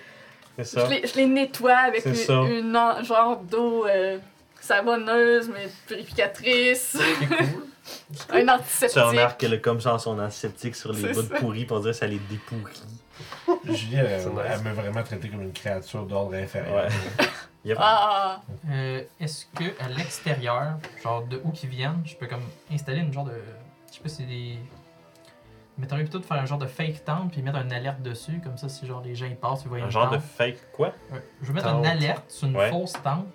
Je les, je les nettoie avec une, une en- genre d'eau euh, savonneuse, mais purificatrice. (laughs) un antiseptique. Tu remarques qu'elle a comme ça son antiseptique sur les bouts pourris pour dire que ça les dépourit. Julie, elle, elle m'a vraiment traité comme une créature d'ordre inférieur. Ouais. (laughs) Yep. Ah, Euh, Est-ce que à l'extérieur, genre de où qu'ils viennent, je peux comme installer une genre de. Je sais pas si c'est des. Mais t'aurais plutôt de faire un genre de fake tente puis mettre une alerte dessus, comme ça, si genre les gens ils passent, ils voient Un une genre de fake quoi? Ouais. Je veux mettre Tente. une alerte sur une Ouais. fausse tente.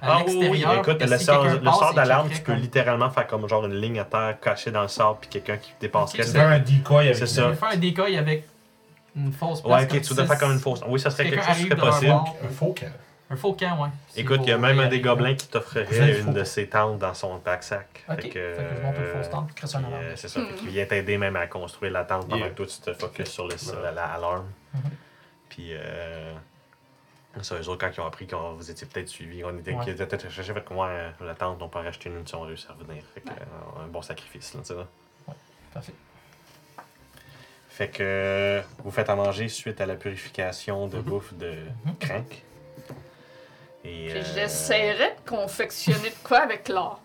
À Ah oui, oui, oui. l'extérieur. Écoute, que le si sort, quelqu'un le passe, sort il d'alarme, tu peux comme- littéralement faire comme genre une ligne à terre cachée dans le sable, puis quelqu'un qui dépasserait. Ok, C'est un decoy avec C'est Je ça. vais faire un decoy avec une fausse place. Ouais, ok, comme tu dois ça, faire comme une fausse. Oui, ça serait quelque chose qui serait de leur possible. bord. Un faux camp. Un faux camp, ouais. Si Écoute, il y a même un des gobelins qui êtes une de ses tentes dans son backsack. Ok, fait que, je monte une fausse tente, crée un alarme. euh, C'est ça, Hmm. fait qu'il vient t'aider même à construire la tente pendant Yeah. que toi tu te focuses sur, le, sur Ouais. la- la- l'alarme. Mhm. Puis, euh, ça, eux autres, quand ils ont appris que vous étiez peut-être suivis, on était, Ouais. peut-être cherchés, fait que moi, la tente, on peut en racheter une si on réussit à revenir. Fait que, un bon sacrifice, là, tu sais. là. Parfait. Fait que vous faites à manger suite à la purification de Mhm. bouffe de Mhm. Crank. Et, Puis euh, j'essaierais de confectionner de quoi avec l'or.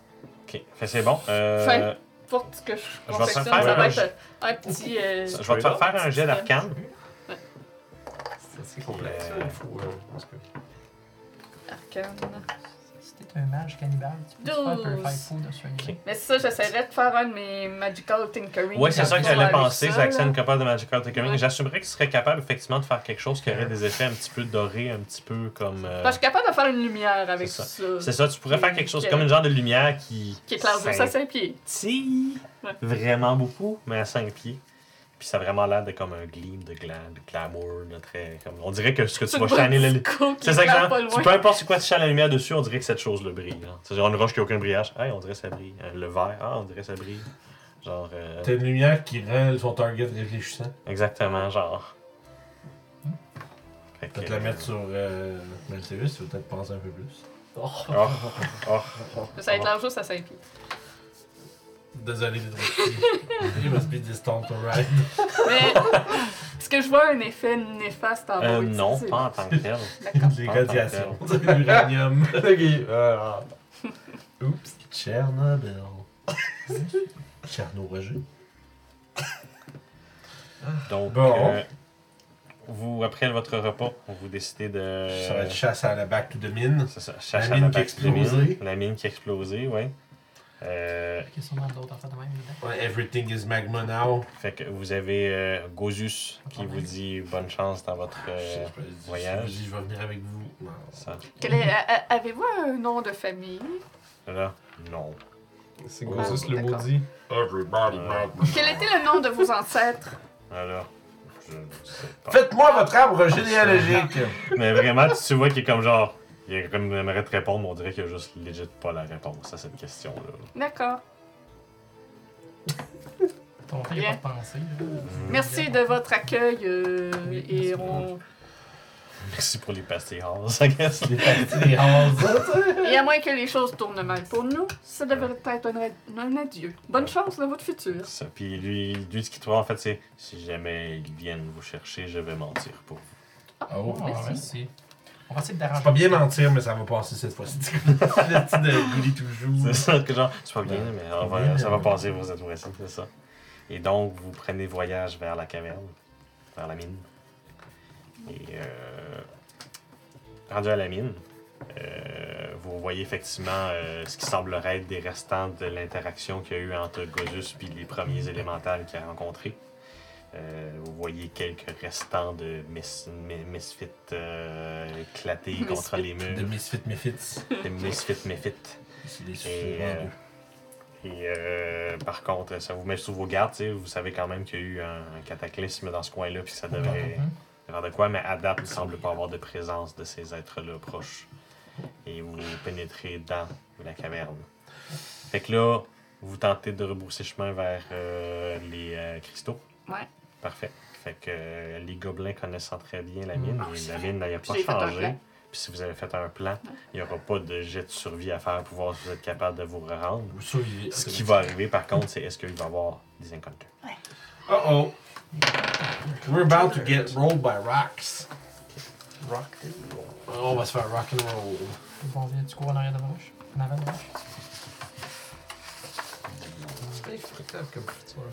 Ok, fait c'est bon. Euh, Fin. Pour ce que je te confectionne, faire ça un va être un, un petit. euh, je vais te faire faire un jet d'arcane. C'est assez complexe. Euh, Il faut, euh, je que- arcane. Si un mage cannibale, tu peux te faire Douze. purifier food sur une Ok. Mais ça, j'essaierais de faire un de mes Magical Tinkering. Ouais, c'est ça que j'allais penser, ça, c'est là. capable de Magical Tinkering. Ouais. J'assumerais que tu serais capable effectivement de faire quelque chose qui aurait des effets un petit peu dorés, un petit peu comme. euh, Enfin, je suis capable de faire une lumière avec C'est ça. C'est ça, tu pourrais faire quelque chose comme une genre de lumière qui. Qui éclaire juste à 5 pieds. Ouais. Vraiment beaucoup, mais à 5 pieds. Puis ça a vraiment l'air de comme un gleam de, gla de glamour, de très. Comme... On dirait que ce que tu C'est vas chaner la qui C'est ça que peu importe quoi tu chanes la lumière dessus, on dirait que cette chose le brille. hein. C'est genre une roche qui a aucun brillage. Hey, on dirait que ça brille. Euh, Le vert, ah, on dirait que ça brille. Genre. euh, T'as une lumière qui rend son target réfléchissant. Exactement, genre. Peut-être la mettre sur euh, Melteus, tu vas peut-être penser un peu plus. Oh, oh. Ça éclaire juste à 5 pieds. Désolé. Il must be distant to ride. Mais est-ce que je vois un effet néfaste en Euh, non, pas en tant que tel. D'accord. Les radiations. L'uranium. (laughs) Oups. Tchernobyl. Tcherno-Roger. (laughs) Donc, Bon. euh, vous, après votre repas, vous décidez de. Ça va être chasse à la back to the mine. C'est ça, chasse La à mine la qui a back de mine. explosé. La mine qui a explosé, oui. Euh, Il y a sûrement d'autres affaires de même, évidemment. Ouais, everything is magma now. fait que vous avez euh, Gozus qui Ah, vous ouais. dit bonne chance dans votre euh, Je- je- voyage. Je, dis, je vais venir avec vous. Non. ça. Quel est- a- a- Avez-vous un nom de famille? Là, non. c'est Ah, Gossus le d'accord. maudit. Everybody magma. Quel était le nom de vos ancêtres? Alors, je ne sais pas. Faites-moi votre arbre généalogique. (laughs) Mais vraiment, tu, tu vois qu'il est comme genre. Il comme aimerait te répondre, mais on dirait qu'il a juste legit pas la réponse à cette question-là. D'accord. (laughs) Ton frère, il a pas de pensée. là. Merci de votre accueil euh, et on... Merci pour les pastilles I guess. Les parties des Hanses. Et à moins que les choses tournent mal pour nous, ça devrait être un, adieu. Bonne chance dans votre futur. Ça, Puis lui, lui, ce qu'il trouve en fait, c'est si jamais ils viennent vous chercher, je vais mentir pour vous. Oh. Ah, Merci. On va essayer. C'est pas bien mentir, mais ça va passer cette fois-ci. (laughs) Le petit de gouli toujours. C'est ça que genre, c'est pas bien, mais on va- Bien, ça va passer pour cette fois-ci, c'est ça. Et donc, vous prenez voyage vers la caverne, vers la mine. Et euh, rendu à la mine, euh, vous voyez effectivement euh, ce qui semblerait être des restants de l'interaction qu'il y a eu entre Gozus et les premiers élémentales qu'il a rencontrés. Euh, vous voyez quelques restants de mis, mi- misfits euh, éclatés Misfits. contre les De murs. Des misfits. C'est des Et, suivants euh. Et euh, par contre, ça vous met sous vos gardes. tu sais, Vous savez quand même qu'il y a eu un, un cataclysme dans ce coin-là, puis que ça devrait faire de quoi, mais à date, il ne semble pas avoir de présence de ces êtres-là proches. Et vous pénétrez dans la caverne. Fait que là, vous tentez de rebrousser chemin vers euh, les euh, cristaux. Ouais. Parfait. Fait que euh, les gobelins connaissant très bien la mine, Ah, et la mine n'a Puis pas changé. Puis si vous avez fait un plan, il n'y aura pas de jet de survie à faire pour voir si vous êtes capable de vous rendre. Vous survivez. Ce qui va arriver, par contre, c'est est-ce qu'il va y avoir des encounters. Uh oh. We're about to get rolled by rocks. Rock. On va se faire rock and roll. Bon, viens, tu cours en arrière de la roche. En avant de la roche. C'est comme futur.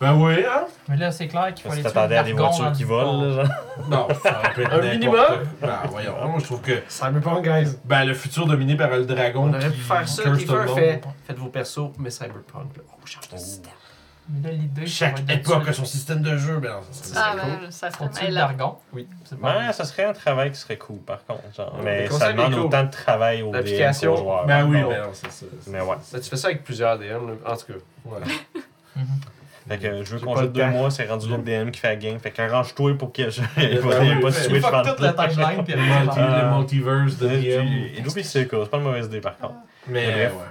Ben oui, hein? Mais là, c'est clair qu'il faut aller tuer t'attendais à des voitures qui le volent, là, genre. (laughs) Non, ça aurait pu être Un n'importe- minimum? Ben voyons, moi je trouve que Cyberpunk, guys. ben, le futur dominé par le dragon On aurait qui pu faire ça. curse tout Kiefer le monde. fait. Faites vos persos, mais Cyberpunk. Là. On change de Oh. système. Mais là, l'idée, ça Chaque époque a son système de jeu, ben non, ça serait Ah, ça cool. ben, ça serait le. Oui. C'est pas Ouais, ça serait un travail qui serait cool par contre. Genre. Ouais. Mais Le ça concept demande est cool. autant de travail au DM L'application- joueurs. Ben oui, Non. ben non, c'est ça. Mais ouais. Là, tu fais ça avec plusieurs DM, là. en tout cas. Voilà. (laughs) Mhm. Fait que je veux qu'on de deux mois, c'est rendu l'autre DM qui fait la game. Fait qu'arrange-toi pour que je. Il va il y a oui, pas de switch entre toute la timeline, (laughs) puis Le, Euh, le multiverse de DM. Et l'oublie c'est cool, c'est pas une mauvaise idée par contre. Mais Mais bref. ouais.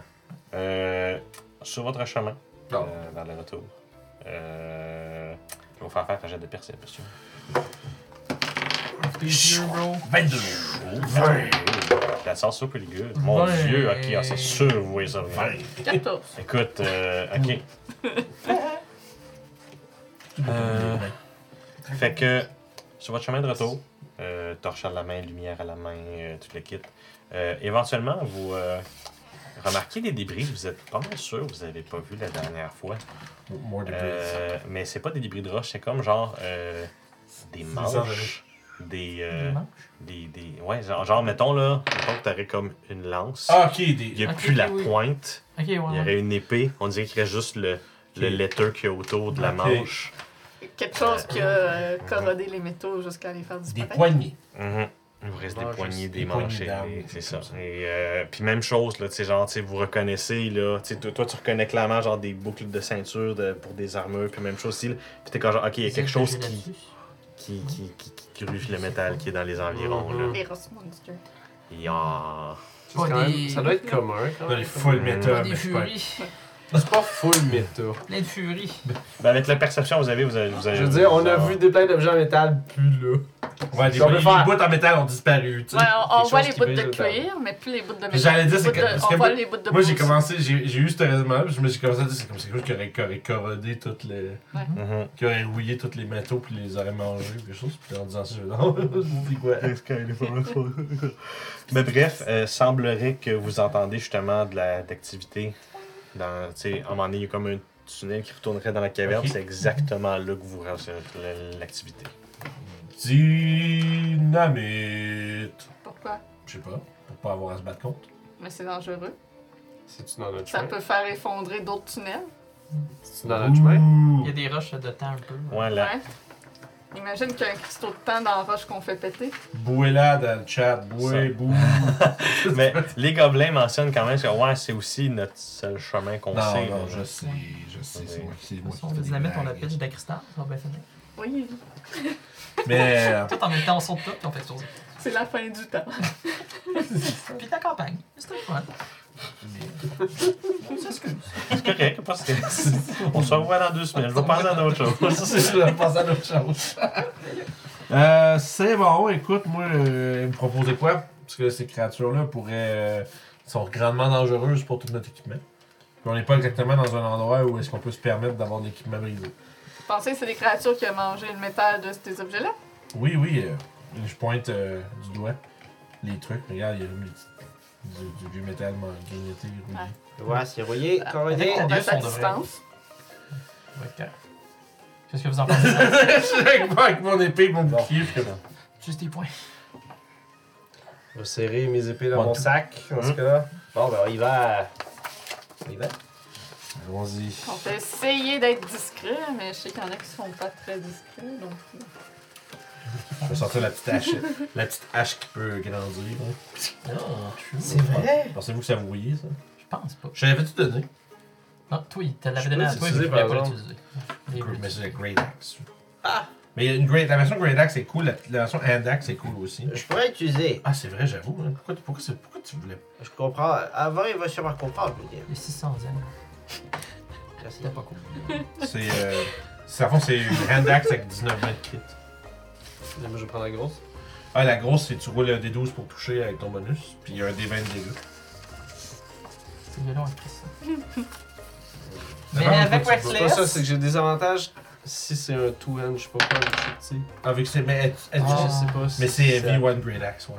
Euh, sur votre chemin, Non. euh, vers le retour, euh, je vais vous faire faire un jet de perception. T'es vieux, bro. 22. La sauce super good. Mon Ouais. dieu, ok, ah, c'est sûr, vous voyez ça. venir. 14. Écoute, euh, ok. (laughs) Euh, fait que sur votre chemin de retour, euh, torche à la main, lumière à la main, euh, tout le kit. Euh, éventuellement, vous euh, remarquez des débris, vous êtes pas mal sûr, vous avez pas vu la dernière fois. More. Euh, mais c'est pas des débris de roche, c'est comme genre euh, des manches, des, euh, Des manches? des, ouais, genre, genre, mettons là, mettons que t'aurais comme une lance. Ah, ok, Il n'y a plus la oui. pointe, ouais. il y aurait une épée. On dirait qu'il reste juste le, le letter qu'il y a autour de la manche. Quelque chose qui a euh, corrodé les métaux jusqu'à les faire Des disparaître. poignées. Mhm. Il vous reste des Manches, poignées, des des des C'est ça. Et euh, puis même chose, là, tu sais, genre, tu sais, vous reconnaissez, là, tu sais, toi, toi, tu reconnais clairement, genre, des boucles de ceinture de- pour des armures, puis même chose aussi, là. Puis t'es comme, genre, ok, il y a quelque chose qui, qui, qui, qui, qui gruffe le métal qui est dans les environs, là. Les Ross Monsters. Quand même- des- Ça doit être commun. Quand Dans même. les full Mm. méta. Pas mais des furies. C'est pas full méta. Plein de furies. Ben, avec la perception, vous avez, vous avez, vous avez- Je veux dire, on a vu des plein d'objets en métal plus là. Ouais, des Si on peut les faire- bouts en métal ont disparu, tu sais. Ouais, on, on voit les qui bouts de le cuir, mais plus les bouts de métal. J'allais dire, Les c'est bouts que- de- parce On que voit moi- les bouts de Moi, j'ai commencé, j'ai j'ai eu ce raisonnement, puis je me suis commencé à dire, c'est comme c'est quelque chose qui aurait, qui aurait corrodé toutes les. Mhm. qui aurait rouillé tous les métaux, puis les aurait mangés, ou quelque chose. Puis en disant ça, je vais non, c'est (laughs) quoi? Mais bref, euh, semblerait que vous entendez justement de la- d'activité. Dans, tu sais, à un moment donné, il y a comme un tunnel qui retournerait dans la caverne. C'est exactement là que vous recevez l'activité. Dynamite. Pourquoi? Je sais pas, pour pas avoir à se battre contre. Mais c'est dangereux. C'est-tu dans notre Ça chemin? peut faire effondrer d'autres tunnels? C'est-tu dans notre chemin? Il y a des roches de temps un peu. Ouais, là. Ouais. Imagine qu'il y a un cristaux de temps dans la roche qu'on fait péter. Bouez-la dans le chat, bouez, Ça. bouh. (laughs) Mais les gobelins mentionnent quand même que ouais, c'est aussi notre seul chemin qu'on Non, sait. non, là. je sais, je sais, c'est moi qui c'est dynamite, on blagues. pitch de cristal, ça va bien finir. Oui, Mais, euh, Tout en même temps, on saute tout, puis on fait exploser. c'est la fin du temps. Puis la campagne. C'était le fun. C'est correct, parce que on se revoit dans deux semaines. Je vais penser à d'autres choses. je pense à d'autres choses. (laughs) euh, c'est bon, écoute, moi, euh, il me proposait quoi? Parce que ces créatures-là pourraient. euh, sont grandement dangereuses pour tout notre équipement. Puis on n'est pas exactement dans un endroit où est-ce qu'on peut se permettre d'avoir de l'équipement brisé. Vous pensez que c'est des créatures qui ont mangé le métal de ces objets-là? Oui, oui, euh, je pointe euh, du doigt les trucs. Regarde, il y a des petits- du, du métal grignoté, rouillé. Ouais, c'est rouillé, corrodé. On reste à distance. Ouais. Qu'est-ce que vous en (laughs) pensez? je avec, moi, avec mon épée et mon bouclier, je Juste des points. Je vais serrer mes épées dans One, mon two. sac, dans ce Mhm. cas-là. Bon, ben, on y va. On y va. Allons-y. On peut essayer d'être discret, mais je sais qu'il y en a qui sont pas très discrets. Donc... Je vais sortir la petite hache, la petite hache qui peut grandir. hein. C'est vrai? Pensez-vous que ça vous voyez, ça? Je pense pas. Je l'avais-tu donné? Non, toi, il te Je l'avait peux donné à toi, mais l'utiliser, tu voulais par pas exemple. l'utiliser. Mais c'est la Great Axe. Mais il y a une great, la version Great Axe est cool, la, la version Hand Axe est cool aussi. Je pourrais utiliser. Ah, c'est vrai, j'avoue. hein. Pourquoi, pourquoi, c'est- pourquoi tu voulais. Je comprends. Avant, il va sûrement comprendre, je veux dire. Les 600 ans. Merci. C'était pas cool. C'est. Euh, c'est- à fond, c'est une Hand Axe avec 19 20 de crit. Moi, je vais prendre la grosse. Ah, la grosse, c'est tu roules un D12 pour toucher avec ton bonus, puis il y a un D20 de dégâts. C'est violent avec ça. Mais avec écoute, C'est pas ça, c'est que j'ai des avantages si c'est un two-hand, je sais pas quoi, je sais Avec ses. Mais, elle- elle- Ah. Je sais pas si mais c'est ça- V1 Great Axe, ouais.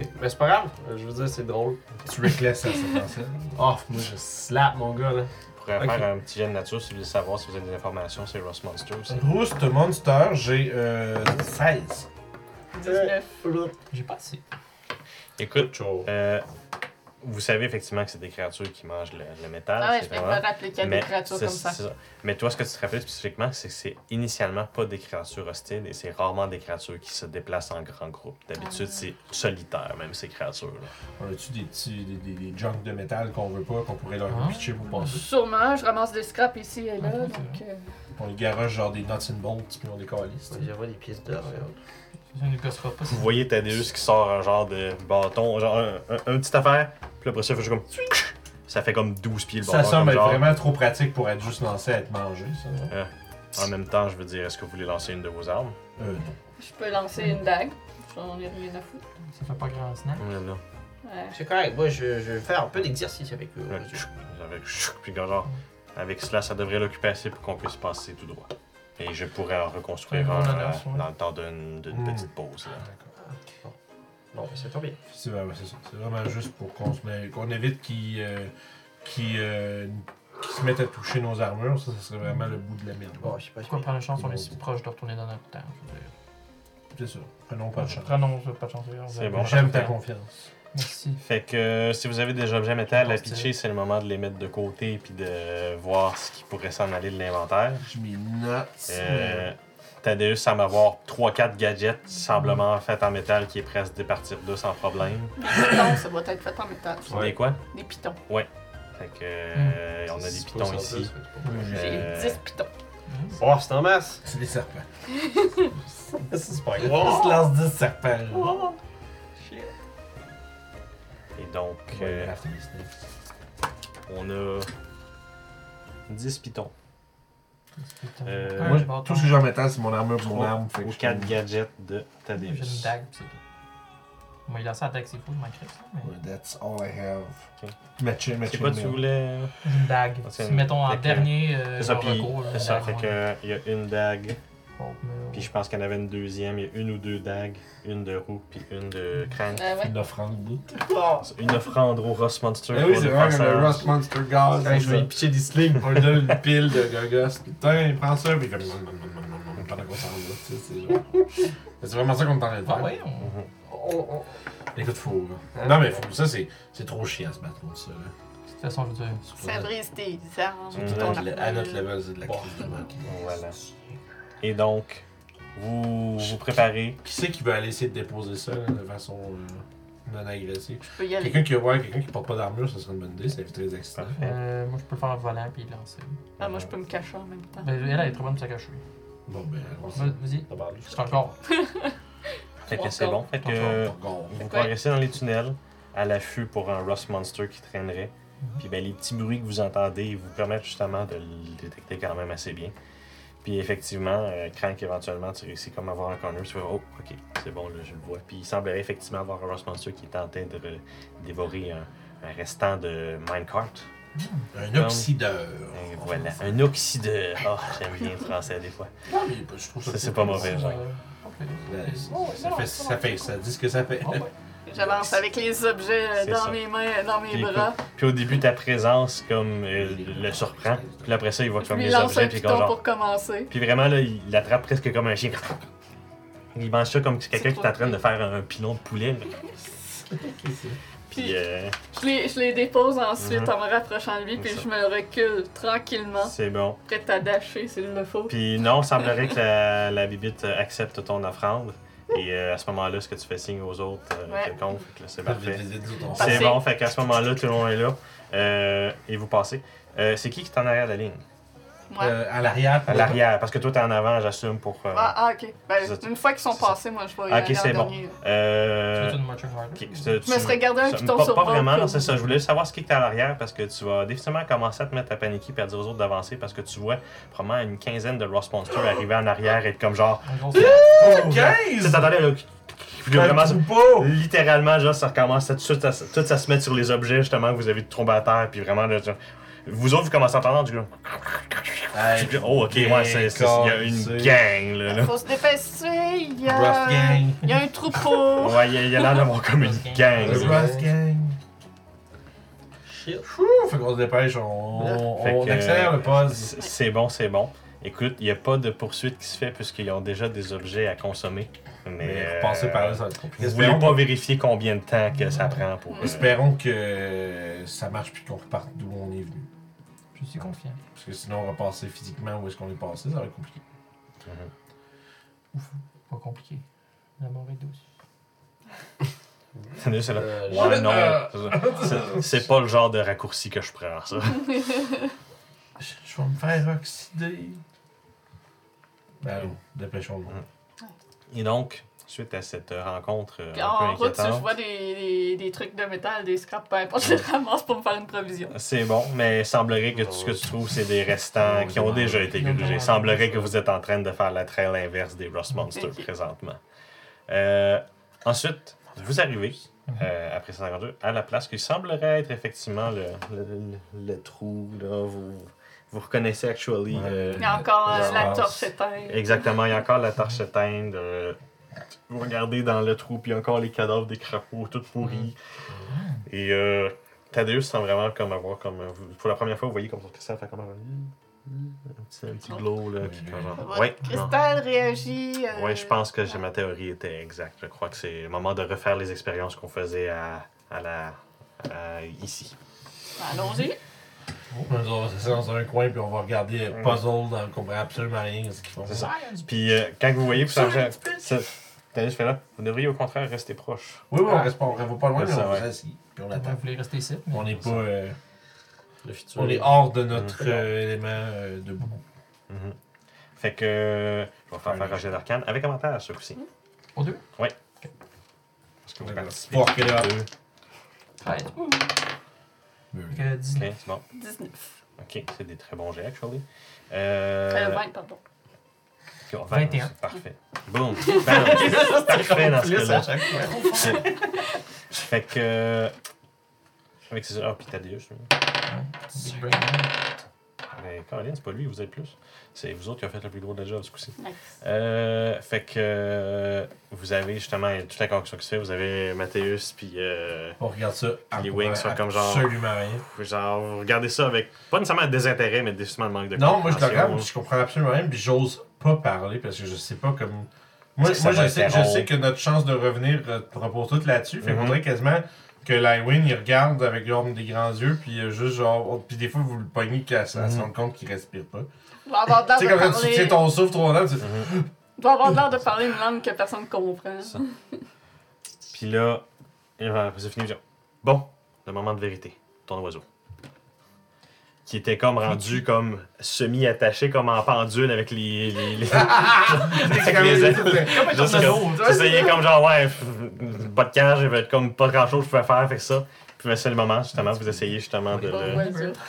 Ok. Mais c'est pas grave, euh, je veux dire, c'est drôle. Tu reckless, ça, ça pensait. Oh, moi je slap mon gars là. On pourrait Ok. faire un petit jet de nature si vous voulez savoir si vous avez des informations sur Ross Monster aussi. Roost Monster, j'ai euh, 16. 19. J'ai pas assez. Écoute, euh, vous savez effectivement que c'est des créatures qui mangent le, le métal. Ah ouais, je peux me rappeler qu'il y a des Mais créatures comme ça. Mais toi, ce que tu te rappelles spécifiquement, c'est que c'est initialement pas des créatures hostiles et c'est rarement des créatures qui se déplacent en grand groupe. D'habitude, Ah. c'est solitaire, même ces créatures-là. On a-tu des petits des, des, des junks de métal qu'on veut pas, qu'on pourrait leur Ah. pitcher pour passer? Sûrement, je ramasse des scraps ici et là, Ah, donc... euh, On les garoche genre des nuts and bolts, puis on les calisse. On des pièces d'or et autres. Ça ne pas. Vous voyez Thaddeus qui sort un genre de bâton, genre un, un, un petit affaire, puis après ça, il fait juste comme. Ça fait comme 12 pieds le Ça bâton. semble comme être genre. vraiment trop pratique pour être juste lancé à être mangé, ça. non? En même temps, je veux dire, est-ce que vous voulez lancer une de vos armes? Euh, non. Je peux lancer une dague. J'en ai rien à foutre. Ça fait pas grand snack. Là. Ouais. C'est correct, moi je, je vais faire un peu d'exercice avec eux. Ouais, tchou, Avec puis genre, avec cela, ça devrait l'occuper assez pour qu'on puisse passer tout droit. Et je pourrais en reconstruire un euh, dans le temps d'une d'une Mm. petite pause. là. Bon, ben, c'est bien. C'est ouais, c'est ça. C'est vraiment juste pour qu'on se met- qu'on évite qu'ils euh, qu'ils, euh, qu'ils se mettent à toucher nos armures. Ça, ça serait vraiment le bout de la merde. Bon, je sais pas si Pourquoi prendre une chance, on est si proche de retourner dans notre temps. je veux dire. C'est ça. Prenons pas de chance. Prenons pas de chance. C'est bon. J'aime ta confiance. Merci. Fait que euh, si vous avez des objets métal à pitcher, c'est le moment de les mettre de côté puis de voir ce qui pourrait s'en aller de l'inventaire. Je m'y note. Euh, Thaddeus semble avoir 3-4 gadgets semblement faits en métal qui est prêt à se départir d'eux sans problème. Des pitons, ça doit être fait en métal. Des quoi? Des pitons. Fait que euh, on a des pitons ici. J'ai Euh, 10 pitons. Oh, c'est en masse. C'est des serpents. (laughs) c'est pas (laughs) Ils se lancent 10 serpents. là. Et donc, Ouais, euh, on a 10 pitons. Euh, Moi, tout ce que j'ai en métal, c'est mon armure et mon Trois arme. Fait que ou je 4 peux- gadgets de J'ai Thaddeus. une dague, pis c'est tout. Moi, il a ça à dague, c'est fou, je m'en crée ça. Mais... Ouais, That's all I have. Ok. Matcher. C'est quoi tu voulais? J'ai une dague. C'est Si, mettons, en fait que- dernier euh, C'est ça, puis recours, là, c'est ça. dague, Fait ouais. que il y a une dague, puis je pense qu'il y en avait une deuxième. Il y a une ou deux dagues, une de roue, puis une de crâne. Euh, ouais. Une offrande. Une offrande au Ross Monster. Eh oui, c'est vrai le Rust Monster Gaz. Quand je vais pitcher des slings. On lui donne une pile de gogos. Putain, prends ça, puis nom, pendant qu'on s'en va. tu sais, C'est genre- c'est vraiment ça qu'on train de Ah faire. ouais, on... Mhm. On- on- Écoute, faut. Non, mais faut. Ça, c'est c'est trop chiant se battre contre ça. Là. de toute façon, je veux dire. Ça brise tes armes. Mm. à notre- level, c'est de la crise de manque. Voilà. Et donc, vous vous préparez. Qui c'est qui veut aller essayer de déposer ça là, de façon euh, non agressive? Je peux y aller. Quelqu'un qui, ouais, quelqu'un qui porte pas d'armure, ça serait une bonne idée, ça éviterait les accidents. Parfait. Euh, moi, je peux le faire en volant puis lancer. Ah, moi, je peux me cacher en même temps. Ben, elle, elle est trop bonne pour se cacher. Bon, ben, on Vas- Vas-y, suis encore. (laughs) Fait que c'est bon. Fait que Encore. vous progressez dans les tunnels à l'affût pour un Rust Monster qui traînerait. Puis ben, les petits bruits que vous entendez vous permettent justement de le détecter quand même assez bien. Puis effectivement, euh, Crank, éventuellement, tu réussis comme à avoir un corner, tu fais Oh, ok, c'est bon, là, je le vois. Puis il semblerait effectivement avoir un Rust Monster qui est en train de re- dévorer un, un restant de minecart. Un oxydeur. Et voilà, un oxydeur. Oh, j'aime bien le français des fois. Non, mais je trouve ça. Ça, c'est pas mauvais, genre. Euh, ça, fait, ça fait, ça dit ce que ça fait. J'avance avec les objets euh, C'est dans ça. mes mains, dans mes Puis, bras. Puis au début, ta présence comme euh, le surprend. Puis après ça, il voit comme les objets. un Puis comme genre. pour commencer. Puis vraiment, là, il l'attrape presque comme un chien. Il mange ça comme quelqu'un qui est en train de faire un pilon de poulet. (laughs) Puis euh, je les, je les dépose ensuite Mhm. en me rapprochant de lui, puis je me recule tranquillement, c'est bon. prête à dasher s'il le faut. Puis non, il semblerait que la, la bibite euh, accepte ton offrande. Et euh, à ce moment-là, est-ce que tu fais signe aux autres euh, Ouais. quelconque? C'est parfait. Parfait. C'est bon, fait qu'à ce moment-là, tout le monde est là. Euh, et vous passez. Euh, c'est qui qui est en arrière de la ligne? Ouais. Euh, à l'arrière. À l'arrière, parce que toi, t'es en avant, j'assume, pour... euh, Ah, ah, ok. Ben, une fois qu'ils sont passés, moi, je vais y Ah, ok, c'est bon. euh, tu- Je me serais gardé un piton pas, sur pas vraiment, non, c'est ça. Je voulais savoir ce qui est à l'arrière parce que tu vas définitivement commencer à te mettre à paniquer et à dire aux autres d'avancer parce que tu vois probablement une quinzaine de Ross Monsters arriver en arrière et être comme genre. Un gros Tu sais, 15! t'entendais là. puis vraiment, littéralement, genre, ça recommence à tout, de suite à, tout ça se met sur les objets justement que vous avez tombé à terre puis vraiment là, genre, vous autres vous commencez à entendre du coup. Oh ok ouais c'est c'est- il y a une gang là. là. Faut se dépêcher, il y Rough a, gang. il y a un troupeau. Ouais, il y a- il y a l'air d'avoir comme une gang. Le là. Rust Gang. Shit. Ouh, fait qu'on se dépêche, on, on, Fait on que, accélère le euh, pause. c'est- C'est bon, c'est bon. Écoute, il n'y a pas de poursuite qui se fait puisqu'ils ont déjà des objets à consommer. Mais, Mais euh, repasser par là, ça va être compliqué. Vous voulez Espérons, pas vérifier combien de temps que ça prend pour. euh, espérons que ça marche puis qu'on reparte d'où on est venu. Je suis confiant. Parce que sinon, on va passer physiquement où est-ce qu'on est passé, ça va être compliqué. Pas compliqué. La mort est douce. C'est là. Euh, Ouais, non. Euh. c'est- C'est pas le genre de raccourci que je prends, ça. (laughs) Je, je vais me faire oxyder. Ben, dépêchons-nous. Et donc, suite à cette rencontre euh, Puis un en peu route, je vois des, des, des trucs de métal, des scraps, peu importe, je les ramasse pour me faire une provision. c'est bon, mais il semblerait que tout ce que tu trouves, c'est des restants qui ont déjà été grugés. Il semblerait que vous êtes en train de faire la trail inverse des Rust Monsters présentement. Euh, ensuite, vous arrivez, euh, après 152, à la place qui semblerait être effectivement le, le, le- le trou. Là, vous, vous reconnaissez actually. Ouais. euh, Il y a encore euh, la torche éteinte. Exactement, il y a encore la torche éteinte. euh, vous regardez dans le trou, puis il y a encore les cadavres des crapauds, tout pourris. Et euh, Thaddeus sent vraiment comme avoir comme. euh, vous- Pour la première fois, vous voyez comme son cristal fait comme un, un petit, un petit glow là. Qui, comme genre, ouais, cristal réagit. euh, ouais, je pense que j'ai- ma théorie était exacte. Je crois que c'est le moment de refaire les expériences qu'on faisait à, à la. à- ici. Allons-y. On va rester dans un coin puis on va regarder puzzle, dans, on comprend absolument rien de ce qu'ils font. C'est ça. Puis euh, quand vous voyez, vous savez. Thaddeus fait là, vous devriez au contraire rester proche. Oui, oui, on reste pas, on va pas loin, mais ça, on ouais. reste ici. Puis on Vous attend. voulez rester ici? mais- On n'est pas. euh, Le futur. on est hors de notre euh, élément euh, de boue. Mhm. Fait que je vais faire faire Roger d'Arcane avec avantage ce coup-ci. Aux deux? Parce que vous Ouais, participez up. deux. 13. Ouh. Oui. Fait que Ok, 19. c'est bon. 19. Ok, c'est des très bons jets, actually. Euh, Euh, 20, pardon. ok, on va- 21. Parfait. (laughs) Boom. Bam. (laughs) Parfait dans ce cas-là. (laughs) Fait que. euh, Avec ces. Ah, puis Thaddeus, lui. Big brain. Mais Caroline, c'est pas lui, vous êtes plus. C'est vous autres qui avez fait le plus gros de job ce coup-ci. Nice. Euh, fait que euh, vous avez justement toute la connexion qui se fait. Vous avez Mathéus, puis euh, On regarde ça. Les wings sont comme genre- Absolument rien. genre, vous regardez ça avec pas nécessairement un désintérêt, mais définitivement le manque de Non, moi je le regarde, puis je comprends absolument rien, puis j'ose pas parler parce que je sais pas comme. Moi, moi je, sais, je sais que notre chance de revenir euh, repose toute là-dessus. Fait qu'on dirait quasiment que Lywin il regarde avec genre des grands yeux, puis euh, juste genre. oh, Puis des fois vous le pognez qu'à se Mhm. se rendre compte qu'il respire pas. Il doit avoir l'air Tu sais, de quand tu parler. tiens ton souffle trop longtemps, tu Mhm. Il doit (gasps) avoir l'air de parler une langue que personne comprend. Ça. Puis là, il va- c'est fini. genre, Bon, le moment de vérité. Ton oiseau. Qui était comme rendu comme semi-attaché, comme en pendule avec les. les, les- (laughs) (laughs) avec les ailes. Juste comme- C'est ça, il est comme genre, ouais, pas de cage, il va être comme pas grand chose que je pouvais faire, fait ça. Puis ben, c'est le moment, justement, vous essayez justement de le.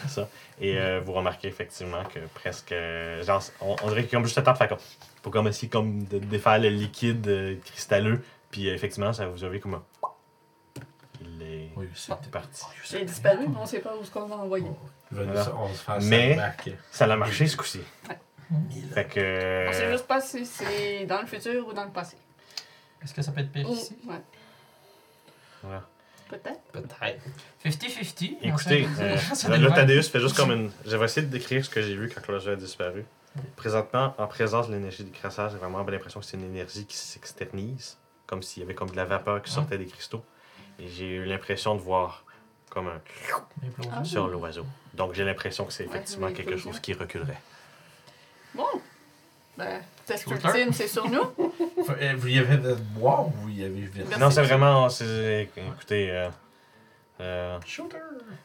ça. Et euh, vous remarquez effectivement que presque. euh, genre, on, on dirait qu'il y a comme juste le temps de faire comme. Pour comme essayer comme de défaire le liquide euh, cristalleux. Puis euh, effectivement, ça vous avez comme un. Il est Oui, c'est parti. Il est disparu, mais on sait pas où est-ce qu'on va nous- Voilà. On se fait un Mais- Ça l'a marché ce coup-ci. Ouais. Fait que. On sait juste pas si c'est dans le futur ou dans le passé. Est-ce que ça peut être pire Ou- ici? ouais, peut-être. Peut-être. 50-50. Écoutez, euh, (laughs) là. Thaddeus fait juste comme une. J'avais essayé de décrire ce que j'ai vu quand Closer a disparu. Présentement, en présence de l'énergie du crassage, j'ai vraiment l'impression que c'est une énergie qui s'externise, comme s'il y avait comme de la vapeur qui sortait des cristaux. Et j'ai eu l'impression de voir comme un. Ah. sur l'oiseau. Donc j'ai l'impression que c'est effectivement quelque chose qui reculerait. Bon. Ben, test ultime, c'est sur nous. (laughs) Euh, Vous y avez de boire ou vous y avez? Merci. Non, c'est vraiment. c'est- Écoutez, euh, euh, Shooter!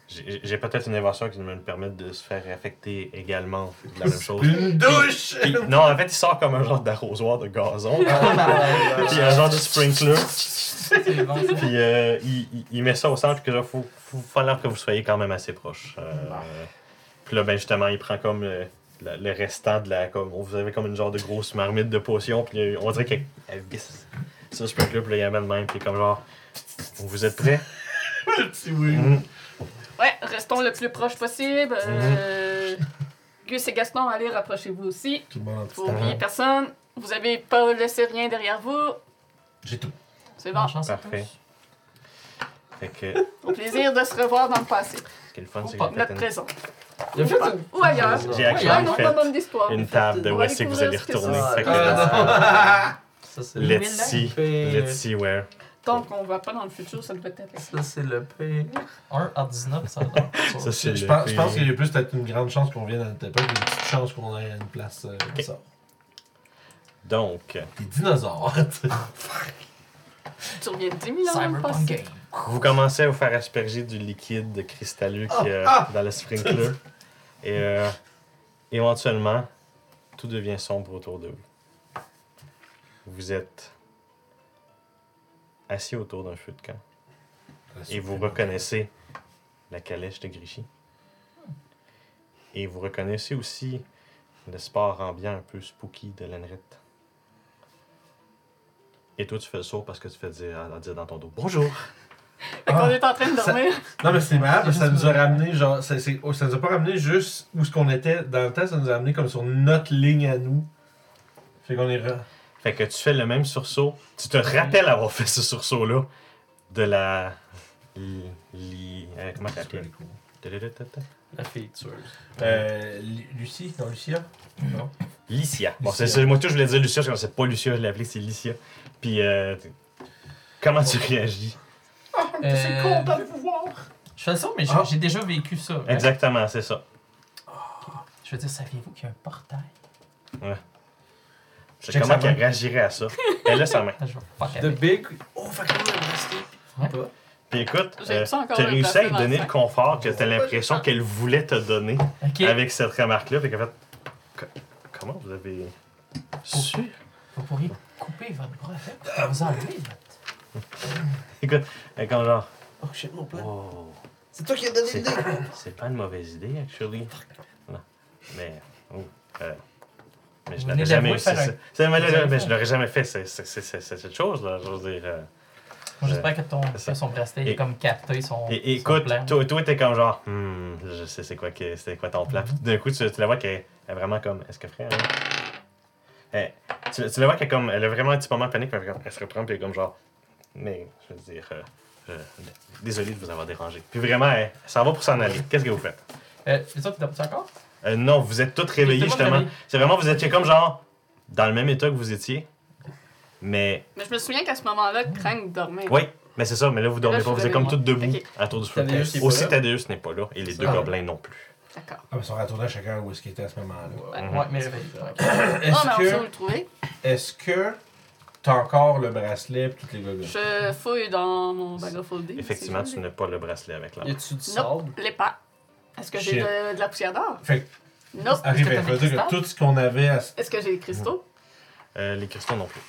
j'ai j'ai peut-être une invention qui me permet de se faire affecter également de la même chose. Une douche! Puis- non, en fait, il sort comme un genre d'arrosoir de gazon. puis un genre de sprinkler. Bon, ça. Puis euh, il, il- il met ça au centre, que là, faut, faut falloir que vous soyez quand même assez proche. Euh, puis là, ben justement, il prend comme le, le- le restant de la. Comme, vous avez comme une genre de grosse marmite de potions, puis euh, on dirait qu'elle elle visse le sprinkler, puis là, il amène même, puis comme genre. Vous êtes prêts? (laughs) Petit oui. Mhm. Ouais, restons le plus proche possible. Euh, Gus et Gaston, allez, rapprochez-vous aussi. Tout le monde en Faut oublier personne. Vous avez pas laissé rien derrière vous. J'ai tout. C'est bon. Chance Parfait. Fait que. (laughs) Au plaisir de se revoir dans le passé. Ce qui est le fun, c'est que Notre présent. Il a fait une. Ou ailleurs. J'ai Un actuellement autre fait d'histoire. une table de où est-ce que vous allez retourner. Fait que (laughs) c'est let's see. Let's see where. Tant qu'on va pas dans le futur, ça devrait être. Ça, c'est le pire. 1 à 19, ça va être Ça, c'est Je pense, je pense qu'il y a plus peut-être une grande chance qu'on vienne à notre époque, une petite chance qu'on ait une place euh, comme ça. Donc, Des dinosaures. (laughs) Tu reviens de 10 000 ans dans le Cyberpunk passé. Game. vous commencez à vous faire asperger du liquide cristalleux qui est Ah! dans le sprinkler. Et euh, éventuellement, tout devient sombre autour de vous. Vous êtes assis autour d'un feu de camp. Et vous reconnaissez la calèche de Grichy. Et vous reconnaissez aussi le sport ambiant un peu spooky de Lenrette. Et toi, tu fais le saut parce que tu fais dire, à dire dans ton dos Bonjour! (laughs) Fait qu'on est en train de Ça- dormir. Non, mais c'est (laughs) marrant parce que ça nous a ramené, genre, ça, c'est- oh, ça nous a pas ramené juste où ce qu'on était dans le temps, ça nous a ramené comme sur notre ligne à nous. Fait qu'on est. Fait que tu fais le même sursaut. Tu te rappelles avoir fait ce sursaut-là de la. li- li- euh, comment C'est. Tadadadada. La fille tueuse. Euh, Lu- Lucie, non, Lucia? Non. Licia. Bon, c'est ça. Moi, tout, je voulais dire Lucia, je connaissais pas Lucia, je l'ai appelé, c'est Licia. Puis, euh, comment tu réagis? Euh, C'est content de vous voir. Je fais ça, mais j'ai Ah. j'ai déjà vécu ça. Exactement, c'est ça. Je veux dire, saviez-vous qu'il y a un portail? C'est Check comment qu'elle réagirait à ça (laughs) Elle a sa main. Je fuck The. Big. Oh. Ouais. Pas. Puis écoute, euh, t'as réussi à lui donner le confort que t'as l'impression qu'elle voulait te donner avec cette remarque-là. Fait qu'en fait, co- comment vous avez su? Vous pourriez couper votre bras avec. Vous enlever votre. (laughs) Écoute, elle est comme genre. Oh shit, mon plan. Oh. C'est toi qui as donné l'idée. c'est pas une mauvaise idée, actually. Non. Mais. Oh. euh, mais je venez jamais un- là, jamais fait, cette chose-là. Je veux dire. euh. J'espère que ton, ça. que son bracelet Et- est comme capté son. Et, et son écoute, plan. toi, t'es comme genre. Hmm, je sais c'est quoi, c'est quoi ton plan. Puis D'un coup, tu, tu la vois qu'elle est vraiment comme. Est-ce que frère. hein? Elle- tu, tu la vois qu'elle est comme. Elle a vraiment un petit moment de panique, mais elle, elle se reprend, puis elle est comme genre. Mais, je veux dire. euh, je- désolé de vous avoir dérangé. Puis vraiment, elle, s'en va pour s'en aller. Qu'est-ce que vous faites? Euh, autres, tu encore? Euh, non, vous êtes toutes réveillées justement. C'est vraiment, vous étiez comme genre dans le même état que vous étiez. Mais, Mais je me souviens qu'à ce moment-là, Crank dormait. oui, mais c'est ça, mais là vous dormez Là, pas, vous êtes comme toutes debout Ok. à tour du feu. Aussi là. Thaddeus n'est pas là et les deux Ah. gobelins non plus. D'accord. Ah, mais ils sont retournés chacun où est-ce qu'ils étaient à ce moment-là. Ouais, Mhm. ouais, mais réveillé. (coughs) Ah, mais Est-ce on où que. le trouver. Est-ce que. T'as encore le bracelet et toutes les gogoles? Je fouille dans mon bag of holding. Effectivement, tu n'as pas le bracelet avec la Y a-tu du Nope. sable? l'ai. Les pas. Est-ce que j'ai Shit. de, de la poussière d'or? Fait que, faut dire que cristals? tout ce qu'on avait à. Est-ce que j'ai des cristaux? Euh, les cristaux non plus.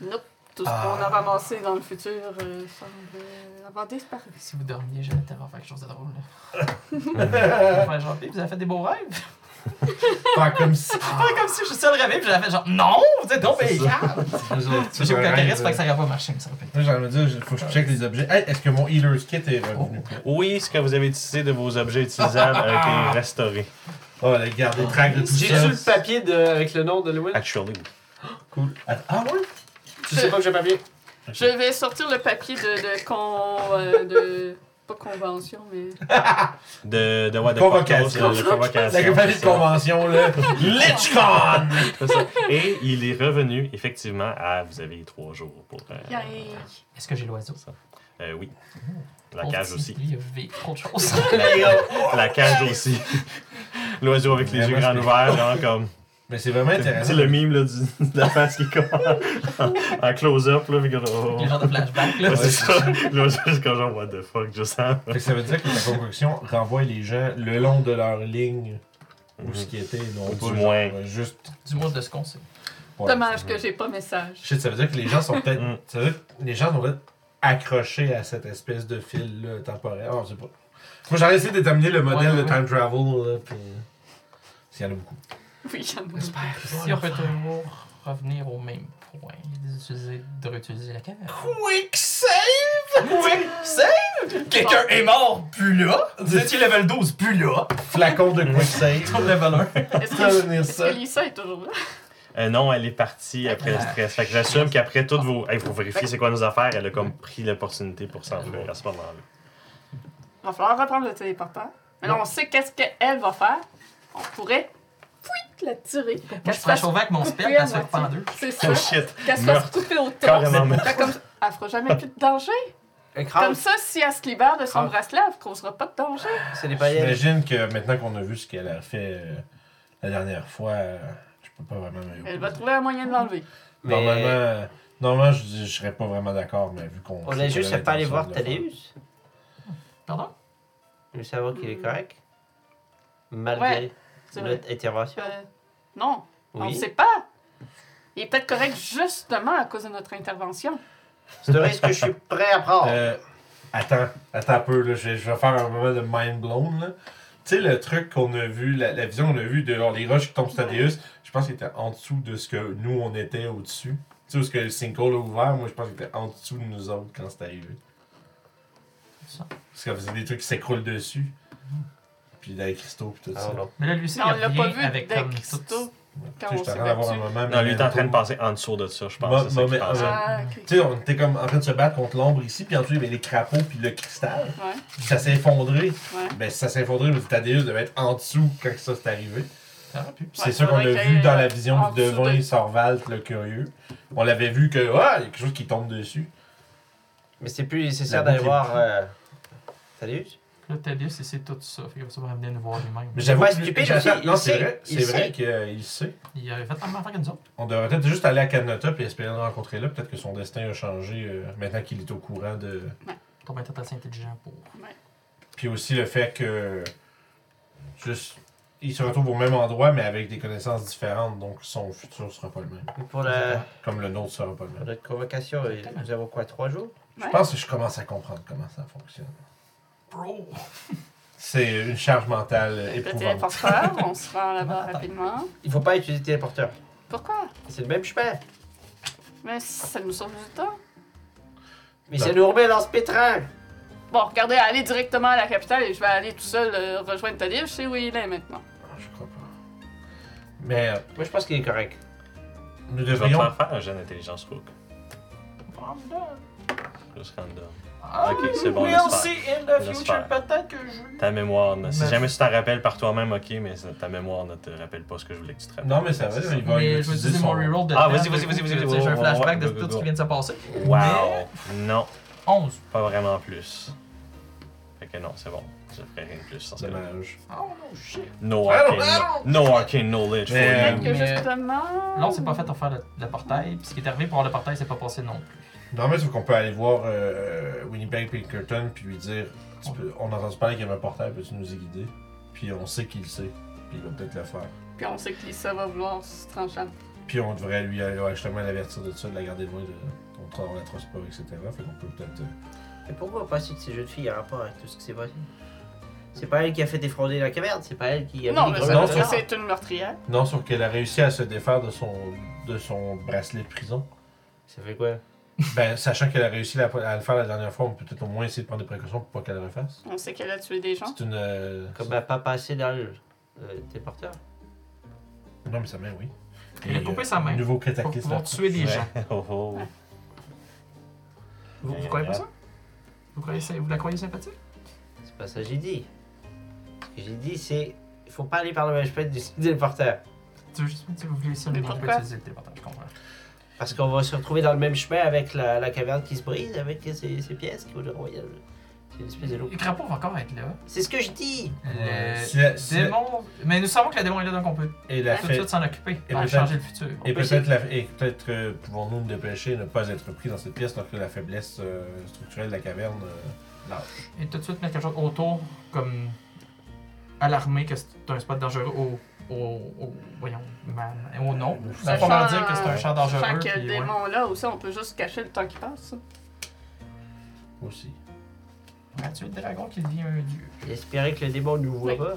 Nope. Tout ce Ah. qu'on a ramassé dans le futur euh, semble euh, avoir disparu. Si vous dormiez, j'allais tellement faire quelque chose de drôle. Là. (laughs) Genre, vous avez fait des beaux rêves? (laughs) Faire comme si. Pas comme si je suis seul réveillé, puis j'avais fait genre, non! Vous êtes donc calme! (laughs) J'ai aucun charisme, fait que ça n'aurait pas marché, mais ça aurait. Moi, j'ai envie de dire, il faut que je check les objets. Hey, est-ce que mon Healer's Kit est revenu? Oui, ce que vous avez utilisé de vos objets utilisables a été restauré. Oh, la garder track de tout J'ai-tu ça. le papier de... avec le nom de Lewin? Actually, oui. Attends, Ah ouais? Tu sais pas que j'ai le papier? Je vais sortir le papier de, de con. euh, de. Pas convention, mais. (laughs) De, de, ouais, de Convocation. Portos, de, de convocation. La compagnie de ça. convention, là. (laughs) LichCon! C'est ça. Et il est revenu, effectivement, à. Vous avez trois jours pour. euh, Yay. Est-ce que j'ai l'oiseau? euh, oui. La cage aussi. Lui, il a vécu trop de choses. (laughs) La cage aussi. L'oiseau avec les yeux grands ouverts, genre comme. Mais c'est vraiment Tu intéressant. sais, le mime là, du, de la face qui est comme en, en close-up, là, puis que. Oh. Les genres de flashback, là. Ouais, c'est ça. L'oiseau, c'est comme genre, what the fuck, je sens. Fait que ça veut dire que ta concoction renvoie les gens le long de leur ligne où ce qui était, non Ou pas du genre, moins. euh, juste. Du moins de ce qu'on sait. Ouais. Dommage que j'ai pas message. Shit, ça veut dire que les gens sont peut-être. Mm. Ça veut dire que les gens sont peut-être accrochés à cette espèce de fil-là temporel. Ah, on sait pas. Moi, j'aurais essayé de déterminer le modèle Ouais, ouais, de time travel, là, puis. S'il y en a beaucoup. (laughs) Oui, ai. Si on peut toujours revenir au même point, d'utiliser, de réutiliser la caverne. Quick save! Oui, save! Quelqu'un est mort, plus là! Vous étiez level 12, plus là! Flacon de (laughs) quick save. Comme level 1. Est-ce que, est-ce Lisa est toujours là? Euh, non, elle est partie après le stress. Fait que j'assume qu'après toutes vos. Il faut vérifier c'est quoi nos affaires. Elle a comme pris l'opportunité pour s'enfuir à ce moment-là. Il va falloir reprendre le téléporteur. Mais là, on sait qu'est-ce qu'elle va faire. On pourrait fouit, la tirer. Moi, Qu'elle je fasse chauffer avec mon à elle se fait en deux. C'est ça. Oh shit. Qu'elle se fasse couper au torse. Comme, elle fera jamais plus de danger. Comme ça, si elle se libère de son bracelet, elle ne causera pas de danger. C'est des paillettes. J'imagine que maintenant qu'on a vu ce qu'elle a fait euh, la dernière fois, je peux pas vraiment me Elle va trouver un moyen de l'enlever. Mais Normalement, normalement je, dis- je serais pas vraiment d'accord, mais vu qu'on. on sait a juste pas aller voir. Thaddeus. Pardon? Nous savons qu'il est Hmm. correct. Malgré Ouais, c'est notre intervention. Euh, non, on ne sait pas. Il est peut-être correct justement à cause de notre intervention. C'est un risque que je suis prêt à prendre? Euh, attends, attends un peu, là, je, vais, je vais faire un moment de mind blown. là. Tu sais, le truc qu'on a vu, la, la vision qu'on a vue de genre, les roches qui tombent sur Thaddeus, je pense qu'il était en dessous de ce que nous, on était au-dessus. Tu sais, où ce que le sinkhole a ouvert, moi, je pense qu'il était en dessous de nous autres quand c'est arrivé. Ça. Parce qu'elle faisait des trucs qui s'écroulent dessus. Puis les cristaux, puis tout Ah, ça. non. Mais là, lui aussi, Non, on il l'a pas vu avec comme tout... quand on s'est un moment. Non, lui, il est en train de passer en dessous de ça, je pense. Ah. Tu sais, on était comme en train de se battre contre l'ombre ici, puis en dessous, il y avait les crapauds, puis le cristal. Ça s'est effondré. ouais. Ben, si ça s'est effondré, le Thaddeus devait être en dessous quand ça s'est arrivé. C'est ça qu'on a vu dans la euh, vision du devin de- Sorvalt, le curieux. On l'avait vu que, ah, il y a quelque chose qui tombe dessus. Mais c'est plus nécessaire d'aller voir euh, Thaddeus. Là, Thaddeus, c'est tout ça. Fait que ça va venir nous voir lui-même. Mais j'avoue stupide Non, c'est vrai, c'est vrai qu'il sait. Il avait fait la même affaire que nous autres. On devrait peut-être juste aller à Canada puis espérer le rencontrer là. Peut-être que son destin a changé euh, maintenant qu'il est au courant de. Ton bien être assez intelligent pour. Puis aussi le fait que. Juste. Il se retrouve au même endroit, mais avec des connaissances différentes, donc son futur sera pas le même. Mais Pour, la, Comme le nôtre sera pas le pour même. notre convocation, euh, nous avons quoi, trois jours? Je pense que je commence à comprendre comment ça fonctionne. Bro! C'est une charge mentale Le éprouvante. téléporteur, on se rend (laughs) là-bas rapidement. Il faut pas utiliser le téléporteur. Pourquoi? C'est le même chemin. Mais ça nous sauve du temps. Mais ça nous remet dans ce pétrin. Bon, regardez, allez directement à la capitale et je vais aller tout seul euh, rejoindre Tadif. Je sais où il est maintenant. Ah, Je crois pas. Mais euh, Moi, je pense qu'il est correct. nous devrions. faire faire un jeu d'intelligence Rook. Juste random. Ok, c'est bon, We'll laisse see faire. in the future. faire. Peut-être que je. Ta mémoire, ne- si Mais- jamais tu t'en rappelles par toi-même, ok, mais ça- ta mémoire ne te rappelle pas ce que je voulais que tu te rappelles. Non, mais ça va, C'est il va, Mais je vais utiliser mon reroll de Ah, vas-y, vas-y, vas-y, vas-y, vas-y, J'ai un flashback de tout ce qui vient de se passer. Wow! Mais Non, 11. pas vraiment plus. Fait que non, c'est bon. Je ferai rien de plus dans ce cas-là. Dommage. Oh no shit. No Ah, arcane, non, no, no arcane knowledge for Mais- you. Peut-être que Mais- justement. Là, on s'est pas fait offrir le, le portail. Puis ce qui est arrivé pour avoir le portail, c'est pas passé non plus. Non, mais c'est qu'on peut aller voir euh, Winnipeg Pinkerton puis lui dire tu peux- On a entendu parler qu'il y avait un portail, peux-tu nous y guider? Puis on sait qu'il le sait. Puis il va peut-être le faire. Puis on sait que Lisa va vouloir se trancher. Puis on devrait lui aller, ouais, justement l'avertir de ça, de la garder loin, de, on, la trosse pas, etc. Fait qu'on peut peut-être. euh, Mais pourquoi pas que ces jeux de filles en rapport avec tout ce qui s'est passé? C'est pas elle qui a fait défrauder la caverne, c'est pas elle qui a Non, mis mais les ça non, veut grenades dire que dehors. c'est une meurtrière. Non, sauf qu'elle a réussi à se défaire de son, de son bracelet de prison. Ça fait quoi? Ben, sachant qu'elle a réussi la- à le faire la dernière fois, on peut peut-être au moins essayer de prendre des précautions pour pas qu'elle le refasse. On sait qu'elle a tué des gens. C'est une. euh, Comme elle n'a pas passé dans le euh, téléporteur. Non, mais sa main, oui. Il a coupé euh, sa main Nouveau pour cataclysme. pouvoir tuer des Ouais. gens. Oh, oh. Vous, vous croyez pas ça? Vous, croyez, ça- vous la croyez sympathique? C'est pas ça que j'ai dit. Ce que j'ai dit, c'est. Il faut pas aller par le même chemin du téléporteur. Tu veux juste me dire que vous voulez Mais on peut pourquoi? utiliser le téléporteur, je comprends. Parce qu'on va se retrouver dans le même chemin avec la, la caverne qui se brise, avec ces, ces pièces qui vont le royal. C'est une espèce de loup. Le crapaud va encore être là. C'est ce que je dis Le la- démon. Mais nous savons que le démon est là, donc on peut Et la tout de fait. suite s'en occuper. Et peut-être- changer le futur. Et On peut peut-être la- et peut-être que pouvons-nous nous dépêcher de ne pas être pris dans cette pièce lorsque la faiblesse euh, structurelle de la caverne euh, lâche. Et tout de suite mettre quelque chose autour, comme alarmer que c'est un spot dangereux au. Au, au voyons, ma- au nom. Ça Sachant, pas mal dire que c'est un champ dangereux. Sachant que le puis ouais. démon là aussi, on peut juste se cacher le temps qui passe. ça. Aussi. Tué le dragon qui devient un dieu. Espérer que le démon ne nous voit Oui. pas.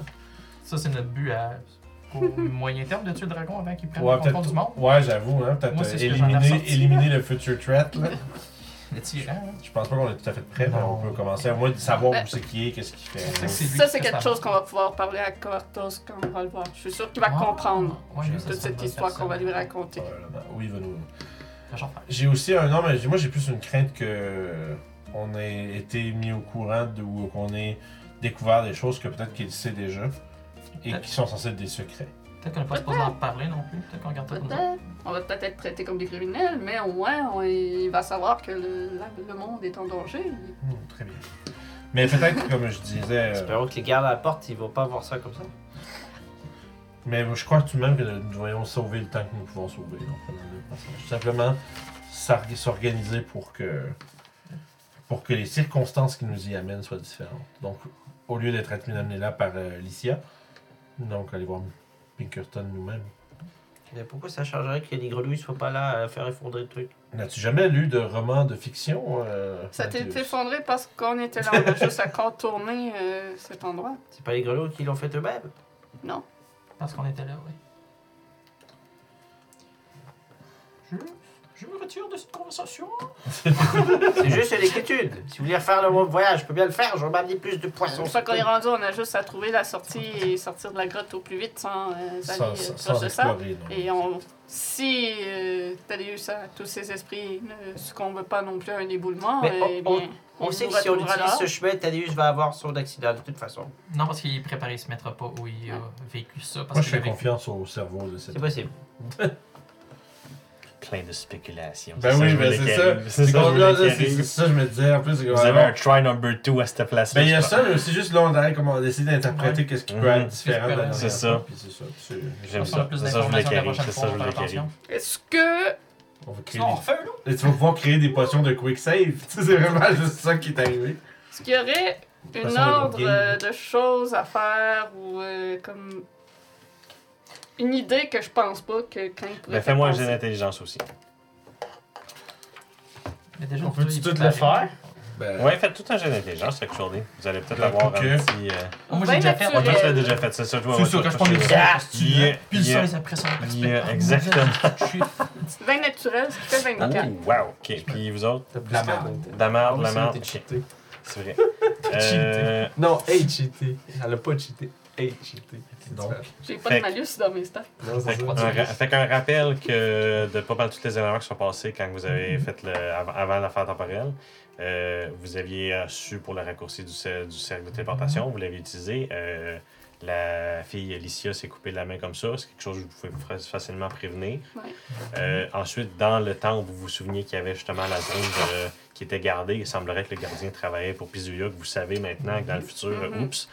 Ça, c'est notre but à au (laughs) moyen terme de tuer le dragon avant qu'il prenne Ouais, le contrôle du monde. Ouais, j'avoue, hein. Peut-être euh, éliminer, éliminer le future threat, là. (laughs) Hein? Je pense pas qu'on est tout à fait prêt, mais on peut commencer à moins de savoir Ben, où c'est qui est, qu'est-ce qu'il fait. Ça, c'est quelque chose qu'on va pouvoir parler à Cortos quand on va le voir. Je suis sûr qu'il va comprendre toute cette histoire qu'on va lui raconter. Oui, il va nous. J'ai aussi un. Non, mais moi, j'ai plus une crainte que on ait été mis au courant de, ou qu'on ait découvert des choses que peut-être qu'il sait déjà et qui sont censées être des secrets. Peut-être qu'on n'est pas supposé en parler non plus. Peut-être qu'on garde ça comme ça. Peut-être. On va peut-être être traités comme des criminels, mais au moins, on- il va savoir que le, la- le monde est en danger. Hmm, très bien. Mais peut-être, comme je disais, euh, Espérons que les gardes à la porte, ils vont pas voir ça comme ça. mais je crois tout de même que nous devrions sauver le temps que nous pouvons sauver. en prenant le passage. Tout simplement s'or- s'organiser pour que, pour que les circonstances qui nous y amènent soient différentes. Donc, au lieu d'être amenés là par euh, Licia, donc aller voir Pinkerton nous-mêmes. Mais pourquoi ça changerait que les grenouilles soient pas là à faire effondrer le truc? N'as-tu jamais lu de romans de fiction euh, Ça t'est effondré parce qu'on était là, on a juste à contourner euh, cet endroit. C'est pas les grenouilles qui l'ont fait eux-mêmes? Non. Parce qu'on était là, oui. Je, me retire de cette conversation. C'est juste une inquiétude. Si vous voulez refaire le voyage, je peux bien le faire, je vais m'amener plus de C'est poissons. pour ça qu'on est rendu, on a juste à trouver la sortie et sortir de la grotte au plus vite sans euh, Sans, aller sans, euh, sans de ça. Et on, si euh, Thaddeus a tous ses esprits ne succombe pas non plus à un éboulement, Mais eh on- bien, On il sait que si on utilise là. ce chemin, Thaddeus va avoir son accident de toute façon. Non, parce qu'il est préparé, il se mettra pas où il a vécu ça. Parce Moi, je fais vécu- confiance au cerveau de cette C'est possible. (laughs) (laughs) Plein de spéculations. Ben oui, ben voulais c'est ça. arrive. C'est C'est ça, je c'est c'est me disais. En plus, c'est Vous avez un try number 2 à cette place-là. Ben, il y a ça, mais aussi juste là, on dirait comment on décide d'interpréter qu'est-ce qui peut Mhm. être différent C'est ça. fois, puis c'est ça. C'est- J'aime ça. C'est ça, je voulais C'est fois, ça, je voulais. Est-ce que On va créer. Et tu vas pouvoir créer des potions de quick save. (laughs) C'est vraiment juste ça qui est arrivé. est-ce qu'il y aurait une ordre euh, de choses à faire ou euh, comme une idée que je pense pas que quand il pourrait Ben, fais-moi un penser. jeu d'intelligence aussi. Mais déjà, On le peut-tu tout le faire? Ben, Ouais, faites tout un jeu d'intelligence, actually. Vous allez peut-être Donc, avoir ok. un petit. euh, Oh, moi, Ben j'ai déjà fait. toi, tu l'as déjà fait, c'est ça. C'est sûr, quand je prends tu des cartes, Yeah, Puis le yeah. 16 après ça. on Yeah, exactement. Chiffre. C'est 20 naturel, ce qui fait 24. Oh, wow, ok. Puis vous autres, La merde. de la merde, de la Ah merde. t'es ok, cheaté. C'est vrai. (laughs) cheaté. Euh, Non, hey, cheaté. Elle a pas cheaté. Hey, cheaté. Donc. J'ai pas Fait de que- malus dans mes stats. Non, Fait c'est qu'un ça. ra- fait qu'un rappel que de pas mal tous les éléments qui sont passés quand vous avez fait le, avant, avant l'affaire temporelle, euh, vous aviez su pour le raccourci du, cer- du cercle de téléportation, vous l'avez utilisé. euh, la fille Alicia s'est coupée la main comme ça, c'est quelque chose que vous pouvez fa- facilement prévenir. Ouais. Euh, ensuite, dans le temps où vous vous souveniez qu'il y avait justement la zone de- qui était gardée, il semblerait que le gardien travaillait pour Pizuya, que vous savez maintenant que dans le futur, euh, Mhm. oups.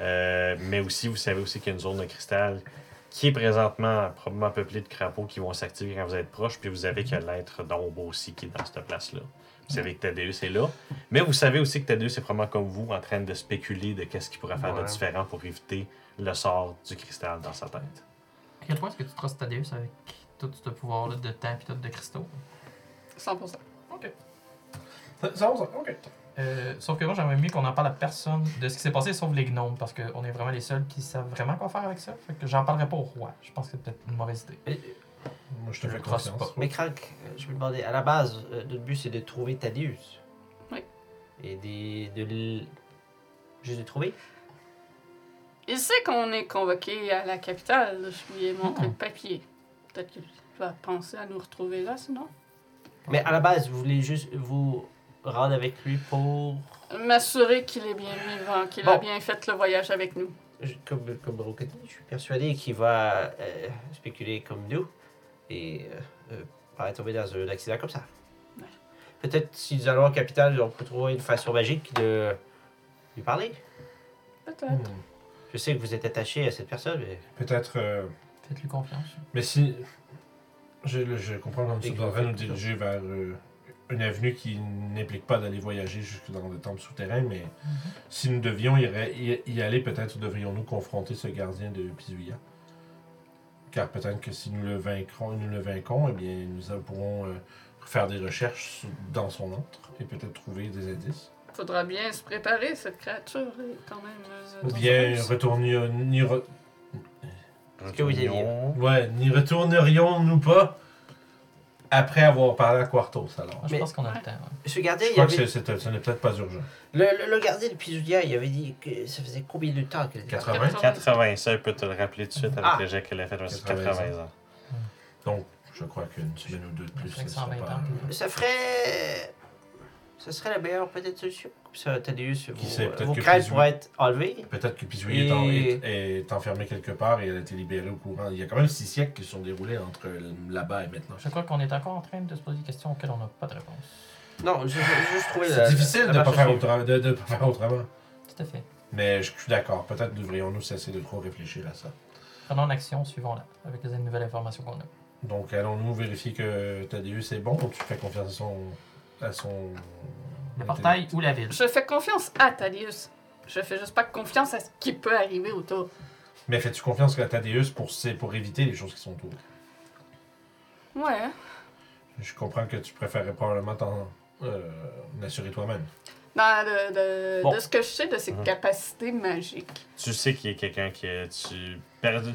Euh, mais aussi, vous savez aussi qu'il y a une zone de cristal qui est présentement probablement peuplée de crapauds qui vont s'activer quand vous êtes proche, puis vous savez qu'il y a l'être d'ombre aussi qui est dans cette place-là. Vous savez que Thaddeus est là, mais vous savez aussi que Thaddeus est probablement comme vous en train de spéculer de qu'est-ce qu'il pourrait faire de Ouais. différent pour éviter le sort du cristal dans sa tête. À quel point est-ce que tu trustes Thaddeus avec tout ce pouvoir-là de temps et tout de cristaux? 100%. Ça, ça, ça, ok. Euh, sauf que moi, j'aimerais mieux qu'on en parle à personne de ce qui s'est passé, sauf les gnomes, parce qu'on est vraiment les seuls qui savent vraiment quoi faire avec ça. Fait que j'en parlerai pas au roi. Je pense que c'est peut-être une mauvaise idée. Moi, je te Je fais le crosse confiance. Mais Crank, euh, je me demandais, à la base, euh, notre but c'est de trouver Thaddeus. Oui. Et des, de l- Juste de trouver Il sait qu'on est convoqué à la capitale. Je lui ai montré Hmm. le papier. Peut-être qu'il va penser à nous retrouver là, sinon. Mais à la base, vous voulez juste vous rendre avec lui pour. M'assurer qu'il est bien vivant, qu'il a bien fait le voyage avec nous. je- Comme, comme je suis persuadé qu'il va euh, spéculer comme nous et euh, euh, pas tomber dans un accident comme ça. Ouais. Peut-être si nous allons en capitale, on peut trouver une façon magique de lui parler. Peut-être. Hmm. Je sais que vous êtes attaché à cette personne, mais Peut-être. euh, Faites-lui confiance. Mais si. Je, je comprends comme devrais qu'on nous diriger vers euh, une avenue qui n'implique pas d'aller voyager jusque dans le temple souterrain, mais si nous devions y, aller, peut-être devrions-nous confronter ce gardien de Pizuya. Car peut-être que si nous le vaincrons, nous le vainquons, eh bien, nous pourrons euh, faire des recherches dans son antre et peut-être trouver des indices. Faudra bien se préparer, cette créature est quand même. euh, Ou bien retourner, ni re- Ce que vous ouais, n'y retournerions-nous pas? Après avoir parlé à Quartos alors. Je Mais- pense qu'on a le temps. ouais. Monsieur Gardien, Je il crois que avait... c'est- c'est- ce n'est peut-être pas urgent. le, le, le gardien de Pizudia, il avait dit que ça faisait combien de temps qu'elle était là? 80. 80, ça, il peut te le rappeler tout de suite avec Ah. le jet qu'elle a fait. C'est 80 80 ans. Donc, je crois qu'une semaine ou deux de plus, Fait ce que sera 120 pas... ans. Ça ferait... ce serait la meilleure peut-être solution. Comme ça, Thaddeus, Qui vos, sait, peut-être vos que craintes Pisu- pourraient être enlevées. Peut-être que Pisouille est, en- Et- est- est enfermé quelque part et elle a été libérée au courant. Il y a quand même six siècles qui se sont déroulés entre là-bas et maintenant. Je crois qu'on est encore en train de se poser des questions auxquelles on n'a pas de réponse. Non, je- je- j'ai juste trouvé C'est difficile la de ne pas, faire autrement- de, de pas faire autrement. Tout à fait. Mais je suis d'accord. Peut-être devrions-nous cesser de trop réfléchir à ça. Prenons l'action, suivons-la, avec les nouvelles informations qu'on a. Donc, allons-nous vérifier que Thaddeus est bon ou tu fais confiance à son. À son. Le portail ou la ville? Je fais confiance à Thaddeus. Je fais juste pas confiance à ce qui peut arriver autour. Mais fais-tu confiance à Thaddeus pour, pour éviter les choses qui sont autour? Ouais. Je comprends que tu préférerais probablement t'en euh, assurer toi-même. Dans de, de, Bon. de ce que je sais de ses Mhm. capacités magiques. Tu sais qu'il y a quelqu'un qui. est- Tu,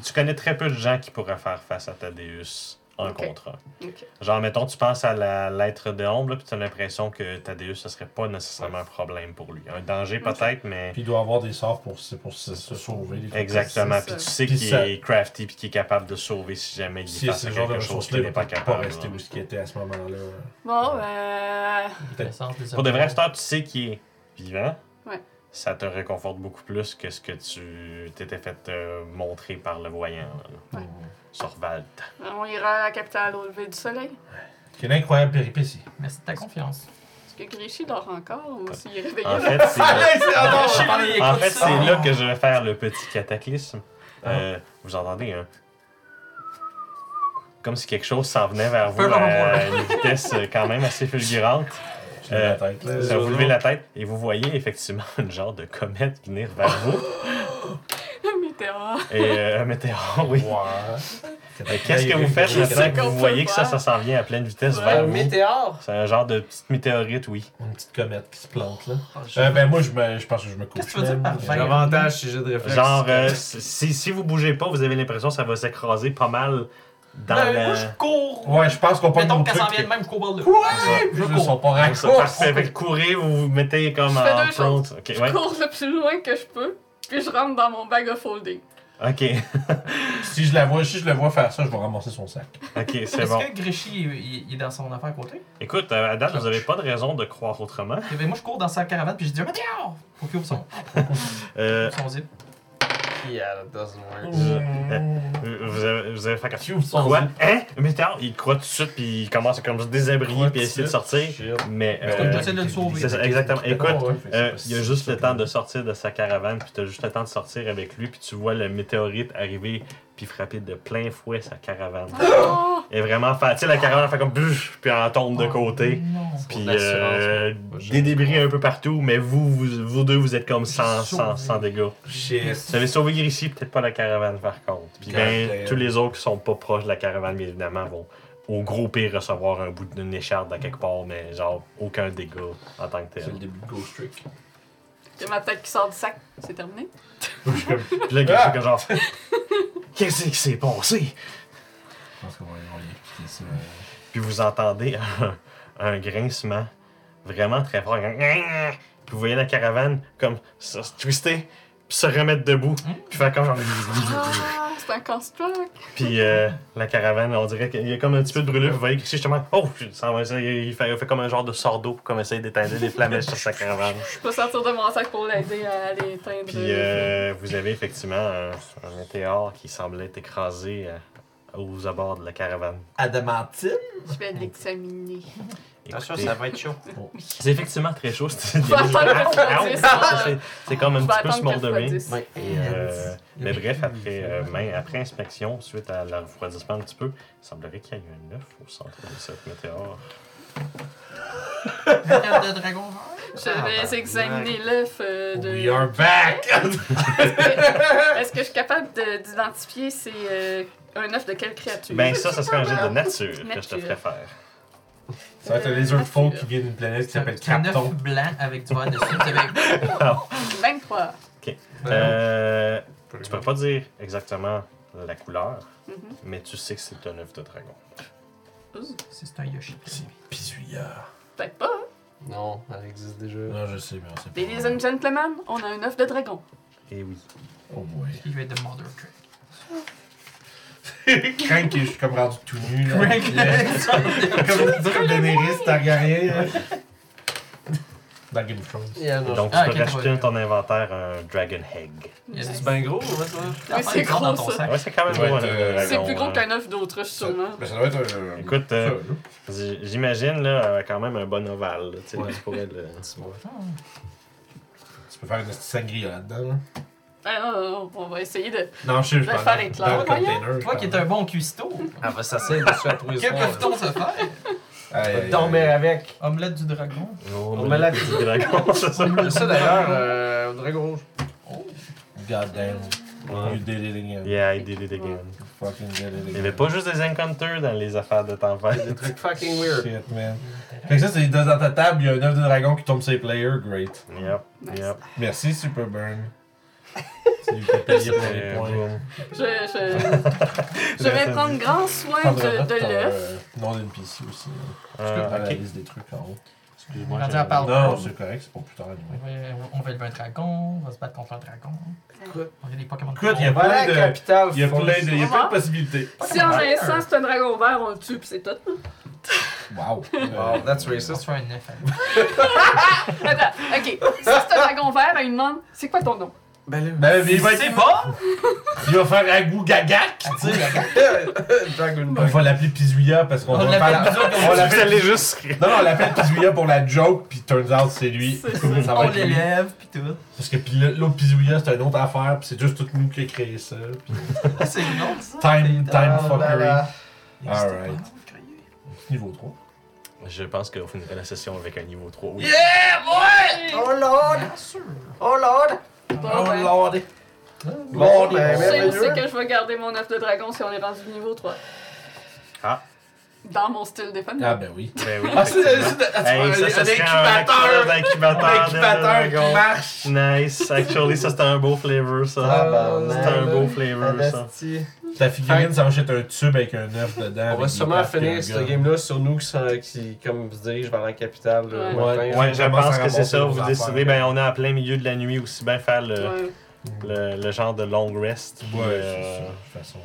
tu connais très peu de gens qui pourraient faire face à Thaddeus en Ok. contrat. Ok. Genre, mettons, tu penses à la lettre de ombre, puis tu as l'impression que Thaddeus, ce serait pas nécessairement un problème pour lui. Un danger peut-être, mais. Puis il doit avoir des sorts pour, se- pour se, se sauver. Exactement. Puis tu sais qu'il ça- est crafty puis qu'il est capable de sauver si jamais il. Si ce à de quelque chose qu'il il n'est pas peut-être pas capable. rester où il était à ce moment-là. Bon, des Pour de vrai, tu sais qu'il est vivant. Ouais. Ça te réconforte beaucoup plus que ce que tu t'étais fait euh, montrer par le voyant, là, Ouais. sur Vald. On ira à la capitale au lever du soleil. Une incroyable péripétie. Merci de ta confiance. Est-ce que Grishy dort encore ou s'il est réveillé? En fait, (laughs) c'est en fait, c'est là que je vais faire le petit cataclysme. Euh, vous entendez, hein? Comme si quelque chose s'en venait vers vous à une vitesse quand même assez fulgurante. (laughs) J'ai la tête, là? Ça vous levez la tête et vous voyez effectivement (laughs) une genre de comète venir vers vous. Un météore. Et euh, un météore, oui. Qu'est-ce que vous faites maintenant que vous voyez que ça, ça s'en vient à pleine vitesse Ouais. vers Un vous? météore? C'est un genre de petite météorite, oui. Une petite comète qui se plante, là. Je- Euh, ben moi, je, me, je pense que je me couche. Qu'est-ce que tu veux dire par même. J'ai vingt? l'avantage si j'ai de réflexe. Genre, euh, si, si vous bougez pas, vous avez l'impression que ça va s'écraser pas mal dans Ben, la... Moi, je cours. Ouais, je pense qu'on peut Mettons trucs. s'en vient de même, je cours là. Ouais, Je je cours. sont pas ça, raccourcis. parfait. Fait que courir, vous vous mettez comme Je fais en deux front. choses. Ok, Je ouais. cours le plus loin que je peux, puis je rentre dans mon bag of holding. Ok, Si je la vois, si je le vois faire ça, je vais ramasser son sac. ok, c'est Est-ce bon. que Grishy il, il est dans son affaire à côté? Écoute, euh, à date, vous avez pas de raison de croire autrement. Et ben, moi, je cours dans sa caravane, puis je dis météore! Faut qu'il ouvre son, Euh, son zip. Yeah, that doesn't work. Euh, Vous avez, vous avez fait comme son Quoi? Hein? Mais météore, il croit tout de suite, puis il commence à comme se Croit puis essayer de de sortir. Shit. Mais C'est comme euh, j'essaie de le sauver. c'est ça, exactement. Écoute, Ouais, ouais, fait que euh, il y a juste si le temps de sortir de sa caravane, puis t'as juste le temps de sortir avec lui, puis tu vois le météorite arriver, puis frapper de plein fouet sa caravane. Oh! Et vraiment, tu sais, la caravane fait comme bûche, puis elle tombe de Oh, côté. Puis euh, des débris un peu partout, mais vous, vous, vous deux, vous êtes comme sans, sans, sans dégâts. Shit. Vous avez sauvé ici, peut-être pas la caravane par contre. Puis ben, tous les autres qui sont pas proches de la caravane, bien évidemment, vont au gros pire recevoir un bout d'une écharpe à quelque part, mais genre aucun dégât en tant que C'est tel. le début de Ghost Trick. J'ai ma tête qui sort du sac. C'est terminé. Je suis comme- Puis là, quelque chose que genre, qu'est-ce qui s'est passé? Je pense qu'on va y expliquer ça. Puis vous entendez un, un grincement vraiment très fort. Puis vous voyez la caravane comme se se twister, puis se remettre debout, puis faire comme genre. C'est un construct. Puis euh, la caravane, on dirait qu'il y a comme un petit peu de brûlure. Vous voyez que justement, oh, ça va, ça, il, fait, il fait comme un genre de sort d'eau pour comme essayer d'éteindre les flamèches sur sa caravane. Je peux sortir de mon sac pour l'aider à aller éteindre. Puis euh, vous avez effectivement un, un météore qui semblait être écrasé euh, aux abords de la caravane. Adamantine? Je vais l'examiner. Attention, ça va être chaud. C'est effectivement très chaud. C'est (laughs) comme un petit peu smoldering. Et, euh, mais bref, après, euh, main- après inspection, suite à le refroidissement un petit peu, il semblerait qu'il y ait un œuf au centre de cette météore. Œuf de dragon. Je vais examiner l'œuf euh, de. We are back! (laughs) Est-ce que je suis capable de- d'identifier c'est euh, un œuf de quelle créature? Ben ça, ça serait un jet de nature que je te ferais faire. Ça va être un lizard folk qui vient d'une planète qui C'est s'appelle c'est un œuf Capton. blanc avec du verre dessus. Avez (laughs) 23. Euh, tu peux pas dire exactement la couleur, Mhm. mais tu sais que c'est un œuf de dragon. C'est un Yoshi. Pisouillard. Peut-être pas. hein? Non, elle existe déjà. Non, je sais, mais on sait pas. Ladies and gentlemen, on a un œuf de dragon. Et oui. Oh boy. Qui va être de Mother Trade. Crank, je suis comme rendu tout nu. Là. Crank. (laughs) comme, comme Daenerys Targaryen. là. Dans Game of Thrones. Yeah, non. Donc, Ah, tu peux rajouter ouais. dans ton inventaire un Dragon Egg. Il y a Nice. du C'est bien gros, hein, toi? C'est gros dans ton ça. sac. Ouais, c'est quand même gros, un euh, C'est plus gros hein. qu'un œuf d'autruche, Ça, sûrement. ben, ça doit être un. Écoute, euh, ça, là. J- J'imagine, là, euh, quand même un bon ovale. là, Tu sais, Ouais. (laughs) tu pourrais le... Tu peux faire une petite sangria là-dedans. là. Non, on va essayer de. Non, je je faire dans- éclore, dans le voyons. container. Toi qui es un bon cuistot, Ah, bah, ça c'est dessus à tous les que peut-on se faire Dormir avec. Omelette du dragon. Oh, le petit dragon, (laughs) ça. Ça d'ailleurs, euh, Dragon Rouge. Oh. God damn. Ouais. You did it again. Yeah, I did it again. Fucking did it again. Il n'y avait pas juste des encounters dans les affaires de Des tempête. trucs fucking weird. Shit, man. Fait que ça, c'est dans ta table, il y a un œuf de dragon qui tombe sur les players. Great. Yep, Nice. yep. Merci, Superburn. C'est lui qui a payé pour les points. Je, je, je vais prendre grand soin de, de l'œuf. euh, nom d'NPC aussi. Euh, Dans la liste des trucs en haut. Excuse-moi. À Non, c'est correct, c'est pour plus tard. On va, on va élever un dragon, on va se battre contre un dragon. Écoute. On a des Pokémon. Écoute, il y a plein la de. capitale. Il y a plein de, il y a plein de possibilités. Si en naissant c'est un dragon vert, on le tue pis c'est tout. (laughs) Wow. Wow, that's On va racist. se faire un neuf. (laughs) Attends, ok. Si c'est un dragon vert, il demande c'est quoi ton nom? Ben là. Ben, mais il va, être, pas! il va faire Agou Gagak, tu sais. (laughs) Dragon On va l'appeler Pizouilla parce qu'on On va l'appelle faire la- On l'appelle juste. Non, non, on l'appelle Pizouilla pour la joke, puis turns out c'est lui. C'est ça. Ça va On l'élève, pis tout. Parce que puis le- l'autre Pizouilla, c'est une autre affaire, puis c'est juste tout nous qui a créé ça. puis C'est long, ça? Time, time fuckery. Alright. Niveau 3. Je pense qu'on finirait la session avec un niveau 3. Oui. Oh lord! Oh lord! Bon, Oh ben, lord! Bon, ben, Je sais où merveilleux. c'est que je vais garder mon œuf de dragon si on est rendu niveau 3. Ah. Dans mon style défendu. Ah, ben oui. Ben oui. Ah, c'est ça un incubateur! incubateur Un de incubateur qui marche! Nice. Actually, ça, c'était un beau flavor, ça. Tabarnak. C'était un beau flavor, ça. Ta figurine, ça va être un tube avec un œuf dedans. On va sûrement finir ce game-là sur nous qui, sont- qui comme se dirigent vers la capitale. là, Ouais. je pense que c'est ça. Vous décidez, ben, on est en plein milieu de la nuit aussi, bien faire le, Ouais. le, le genre de long rest. Ouais, euh, c'est ça. De toute façon.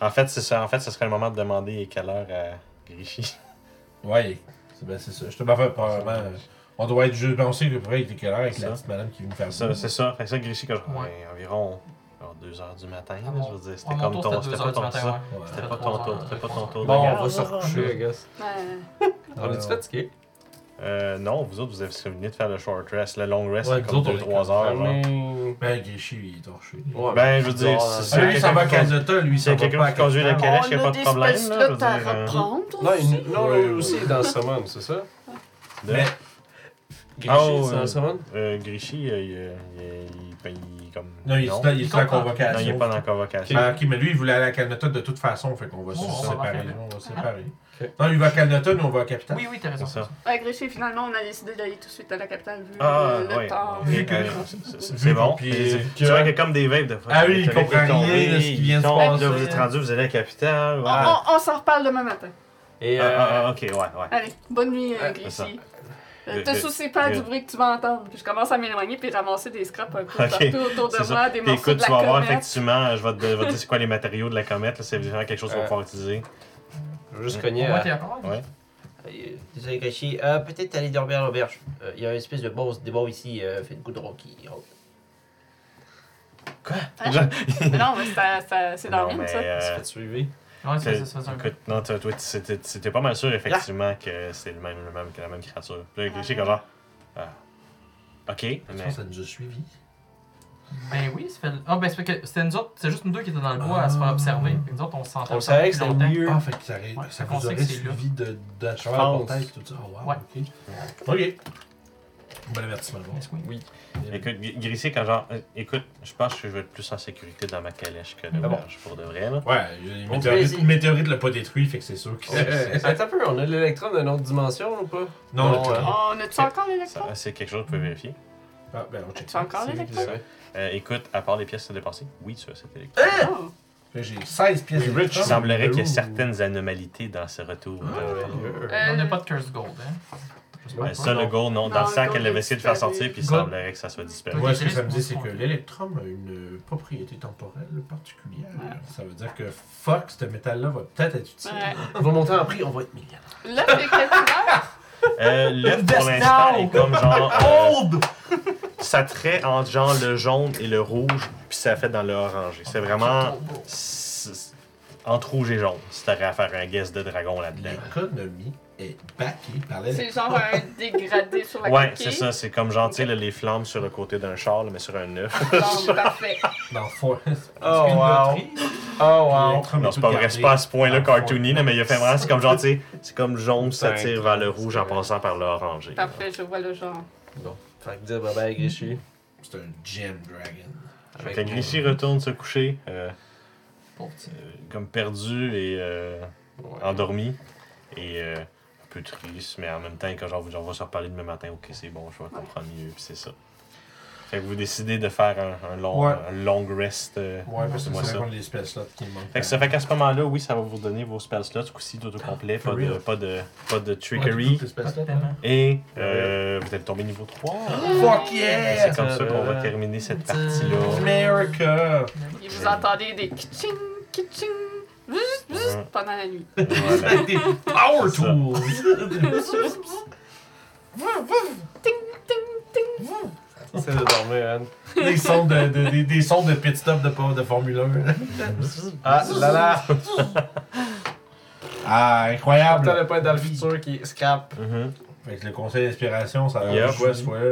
En fait, c'est ça. En fait, ce serait le moment de demander quelle heure à Grichy. (laughs) Ouais, c'est ben, c'est ça. Je te m'en fais probablement. euh, On doit être juste. Ben, on sait que près il était quelle heure avec Ça. la petite madame qui vient nous faire Ça, c'est ça. Fait que ça, Grichy, comme, Ouais. ouais, environ 2h du matin. Ah là, je veux dire, c'était comme tour, ton. c'était C'était 2 pas ton matin, ça. ouais. C'était pas ton tour. C'était pas ton tour de Bon, on va se recoucher, I guess. Ouais. On est-tu fatigué? Euh, non, vous autres, vous avez venu de faire le short rest. Le long rest, Ouais, c'est comme autres, on est 2-3 comme- heures. Mean- Ben, Grishy, il est torché. Ouais, Ben, je veux dire, c'est Ah, sûr lui, que il s'en va à lui, il S'il s'en y a va quelqu'un qui conduit la calèche, il n'y a pas de problème. là, là, à euh, reprendre Non, aussi. il- non, lui ouais. aussi est dans Summon, c'est ça? de- Mais, Grichy, Oh, c'est dans euh, Summon? Euh, Grichy, euh, il, comme. non, il est non. il est comprend. convocation. Non, il n'est pas dans la convocation. Ah, ok, mais lui, il voulait aller à Calnetta de toute façon, fait qu'on va Oh, se on va séparer. On va se séparer. Ok. Non, il va à Calnetta, nous on va à Capitale. Oui, oui, t'as raison. C'est ça. Ouais, Gréchy, finalement, on a décidé d'aller tout de suite à la capitale vu Ah, le, ouais. temps. que- euh, c'est- bon. puis, que- Tu vois qu'il y a comme des vapes de fois. Ah oui, il comprend rien de ce qui vient de se tombe, passer. Là, vous êtes rendu, vous allez à la capitale. On, s'en reparle demain matin. Et Ah, euh, ah, ah, ok, ouais, ouais. Allez, bonne nuit, euh, te le- soucies pas du bruit que tu vas entendre. Puis je commence à m'éloigner puis ramasser des scraps un peu (laughs) partout autour de moi, ça. des Puis morceaux écoute, de tu la vas voir effectivement, je vais te, te dire c'est quoi les matériaux de la comète, là, c'est vraiment quelque chose qu'on va Euh. pouvoir utiliser. juste Mm. cogner? Ouais. Euh, Désolé, Grichy. Euh, Peut-être aller dormir à l'auberge. Euh, Il y a une espèce de boss, des bons ici, euh, fait de goudron qui... Hein? (laughs) Mais non, mais ça- ça- c'est dans Non, mais, ça. euh, Tu fais suivre. Ouais, c'est ça, c'est un écoute, non, toi, toi, c'était c'était pas mal sûr effectivement que c'est le même, le même, que la même créature. Puis là, Grishy, comme genre, ah, ok, Je mais pense que ça nous a suivis. Ben oui, ça fait. Ah, ben c'est que c'était nous autres, c'est juste nous deux qui étaient dans le bois à se faire Ah. observer. Puis nous autres, on savait que c'était weird. Ah, fait que ça, ça vous aurait c'est suivi de, de tête, tout ça. Oh, wow, Ouais. ok. Ok. Bon avertissement. bon. Yes, oui? Écoute, Gr- Grisy, quand genre, euh, écoute, je pense que je vais être plus en sécurité dans ma calèche que Ah bon? l'auberge, pour de vrai, là. Ouais, une Bon météorite, plaisir. une météorite l'a pas détruit, fait que c'est sûr que Euh, (laughs) Attends un peu, on a l'électron d'une autre dimension ou pas? Non, Bon, le euh. On a-tu encore l'électron? C'est quelque chose que vous pouvez vérifier. Ah, ben, on check. Tu as encore C'est l'électron? Euh, écoute, à part les pièces dépassées, oui, tu as cet électron. Oh. Fait que J'ai 16 pièces Oui, de Il semblerait qu'il y ait Ouh. certaines anomalies dans ce retour. Ah. Euh, On n'a pas de curse gold, hein? Pas. ça, le gold, non. Dans Non, le le sang gold qu'elle est avait essayé de faire sortir, puis il semblerait que ça soit disparu. Moi, ce que ça me dit, c'est que Ouais. l'électrum a une propriété temporelle particulière. Ouais. Ça veut dire que fuck, ce métal-là va peut-être être utile. Ouais. On va monter en prix, on va être millionnaire. L'œuf est quelle couleur? Euh, L'œuf, pour l'instant, est comme genre. euh, Hold! ça trait entre genre le jaune et le rouge, puis ça fait dans le orangé. C'est vraiment. c'est- Entre rouge et jaune, si t'aurais à faire un guess de dragon là-dedans. L'économie est par les. C'est genre un (laughs) dégradé sur la Ouais, c'est ça, c'est comme genre, tu sais, là, les flammes sur le côté d'un char, là, mais sur un œuf. Bon, (laughs) parfait. Dans Forest. (laughs) Oh, wow. Oh, wow. Non, c'est pas vrai, c'est pas à ce point-là cartoony, mais il a fait vraiment, c'est comme genre, tu sais, c'est comme jaune, ça Cinq, tire vers le rouge en passant par le orangé. Parfait, je vois le genre. Bon. Fait que dire bye bye, Grishy. C'est un Gem Dragon. Fait que Grishy retourne se coucher, euh, comme perdu et euh, Ouais. endormi. Et euh, peu triste, mais en même temps, quand genre, on va se reparler demain matin, ok, c'est bon, je vais comprendre mieux, puis c'est ça. Fait que vous décidez de faire un, un long, Ouais. un long rest. euh, Ouais, parce que c'est les spell slots qui manquent. Fait que ça fait qu'à ce moment-là, oui, ça va vous donner vos spell slots, ce coup-ci, tout au complet, pas For de, pas de, pas de trickery. Pas de paiement. Et euh, vous êtes tombé niveau 3. (gasps) Fuck yeah! C'est comme ça qu'on va terminer cette partie-là. America! Et vous entendez des kitching, kitching. Pendant la nuit. Voilà. (laughs) Des power Ça. tools! Ting, ting, ting. C'est de dormir, Anne. des, sons de, de- des, des sons de pit stop de, de Formule 1. (laughs) Ah, là là! Ah, incroyable! le point dans le futur qui scrap. Mhm. Avec le conseil d'inspiration, ça a Yep. l'air quoi ce fois-là?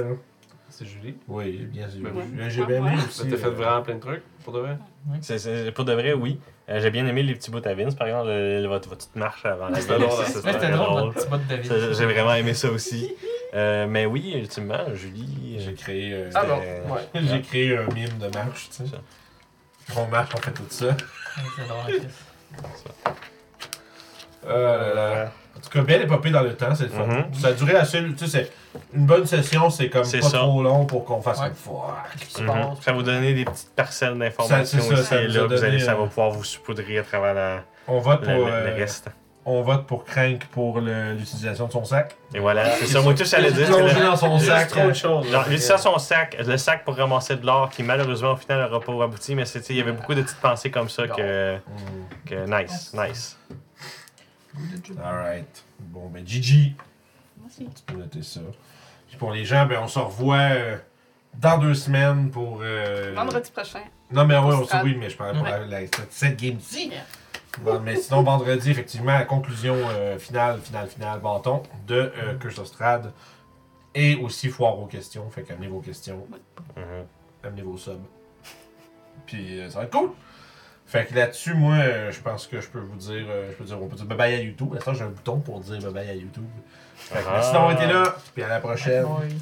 C'est Julie. Oui, bien sûr. Ouais. J'ai bien aimé aussi. T'as fait euh, vraiment plein de trucs, pour de vrai? C'est- c'est- pour de vrai, oui. Euh, J'ai bien aimé les petits bouts à Vince, par exemple, le- le- votre, votre petite marche avant la C'était game. drôle, Ça, hein. C'était drôle, notre petit bout de David. Ça, J'ai vraiment aimé ça aussi. Euh, mais oui, ultimement, Julie. J'ai créé, euh, Ah bon, c'était- ouais. (laughs) j'ai créé un mime de marche, tu sais. Ça. On marche, on fait tout ça. C'est drôle. Euh, là, là. Tout cas, bien épopée dans le temps, c'est le fun. Mhm. Ça a duré assez. Tu sais, une bonne session, c'est comme pas ça. trop long pour qu'on fasse Ouais. se Mhm. passe? Ça va vous donner des petites parcelles d'informations ici ça et là. Vous allez, ça euh, va pouvoir vous saupoudrer à travers la, On vote le, pour, le- le euh, reste. on vote pour Crank pour l'utilisation de son sac. Et voilà, c'est ça. Moi, tout ça allait dire. Le- dans son sac. trop de choses. Son sac, le sac pour ramasser de l'or, qui malheureusement au final n'aura pas abouti, mais il y avait beaucoup de petites pensées comme ça que, Mm. que nice, nice. Alright. Bon, ben GG. Merci. Tu peux noter ça. Puis pour les gens, ben on se revoit euh, dans deux semaines pour. euh, Vendredi prochain. Non, mais ouais, on Stade. oui, mais je parlais pour Ouais. la, la- cette game-ci. Yeah. Bon, mais sinon, vendredi, effectivement, la conclusion euh, finale, finale, finale, bâton de euh, Curse of Strahd. Et aussi foire aux questions. Fait qu'amenez vos questions, Mhm. amenez vos subs. Puis euh, ça va être cool. Fait que là-dessus, moi, euh, je pense que je peux vous dire, euh, je peux dire, on peut dire bye bye à YouTube. Maintenant, j'ai un bouton pour dire bye bye à YouTube. Fait que Ah. merci d'avoir été là. Puis à la prochaine.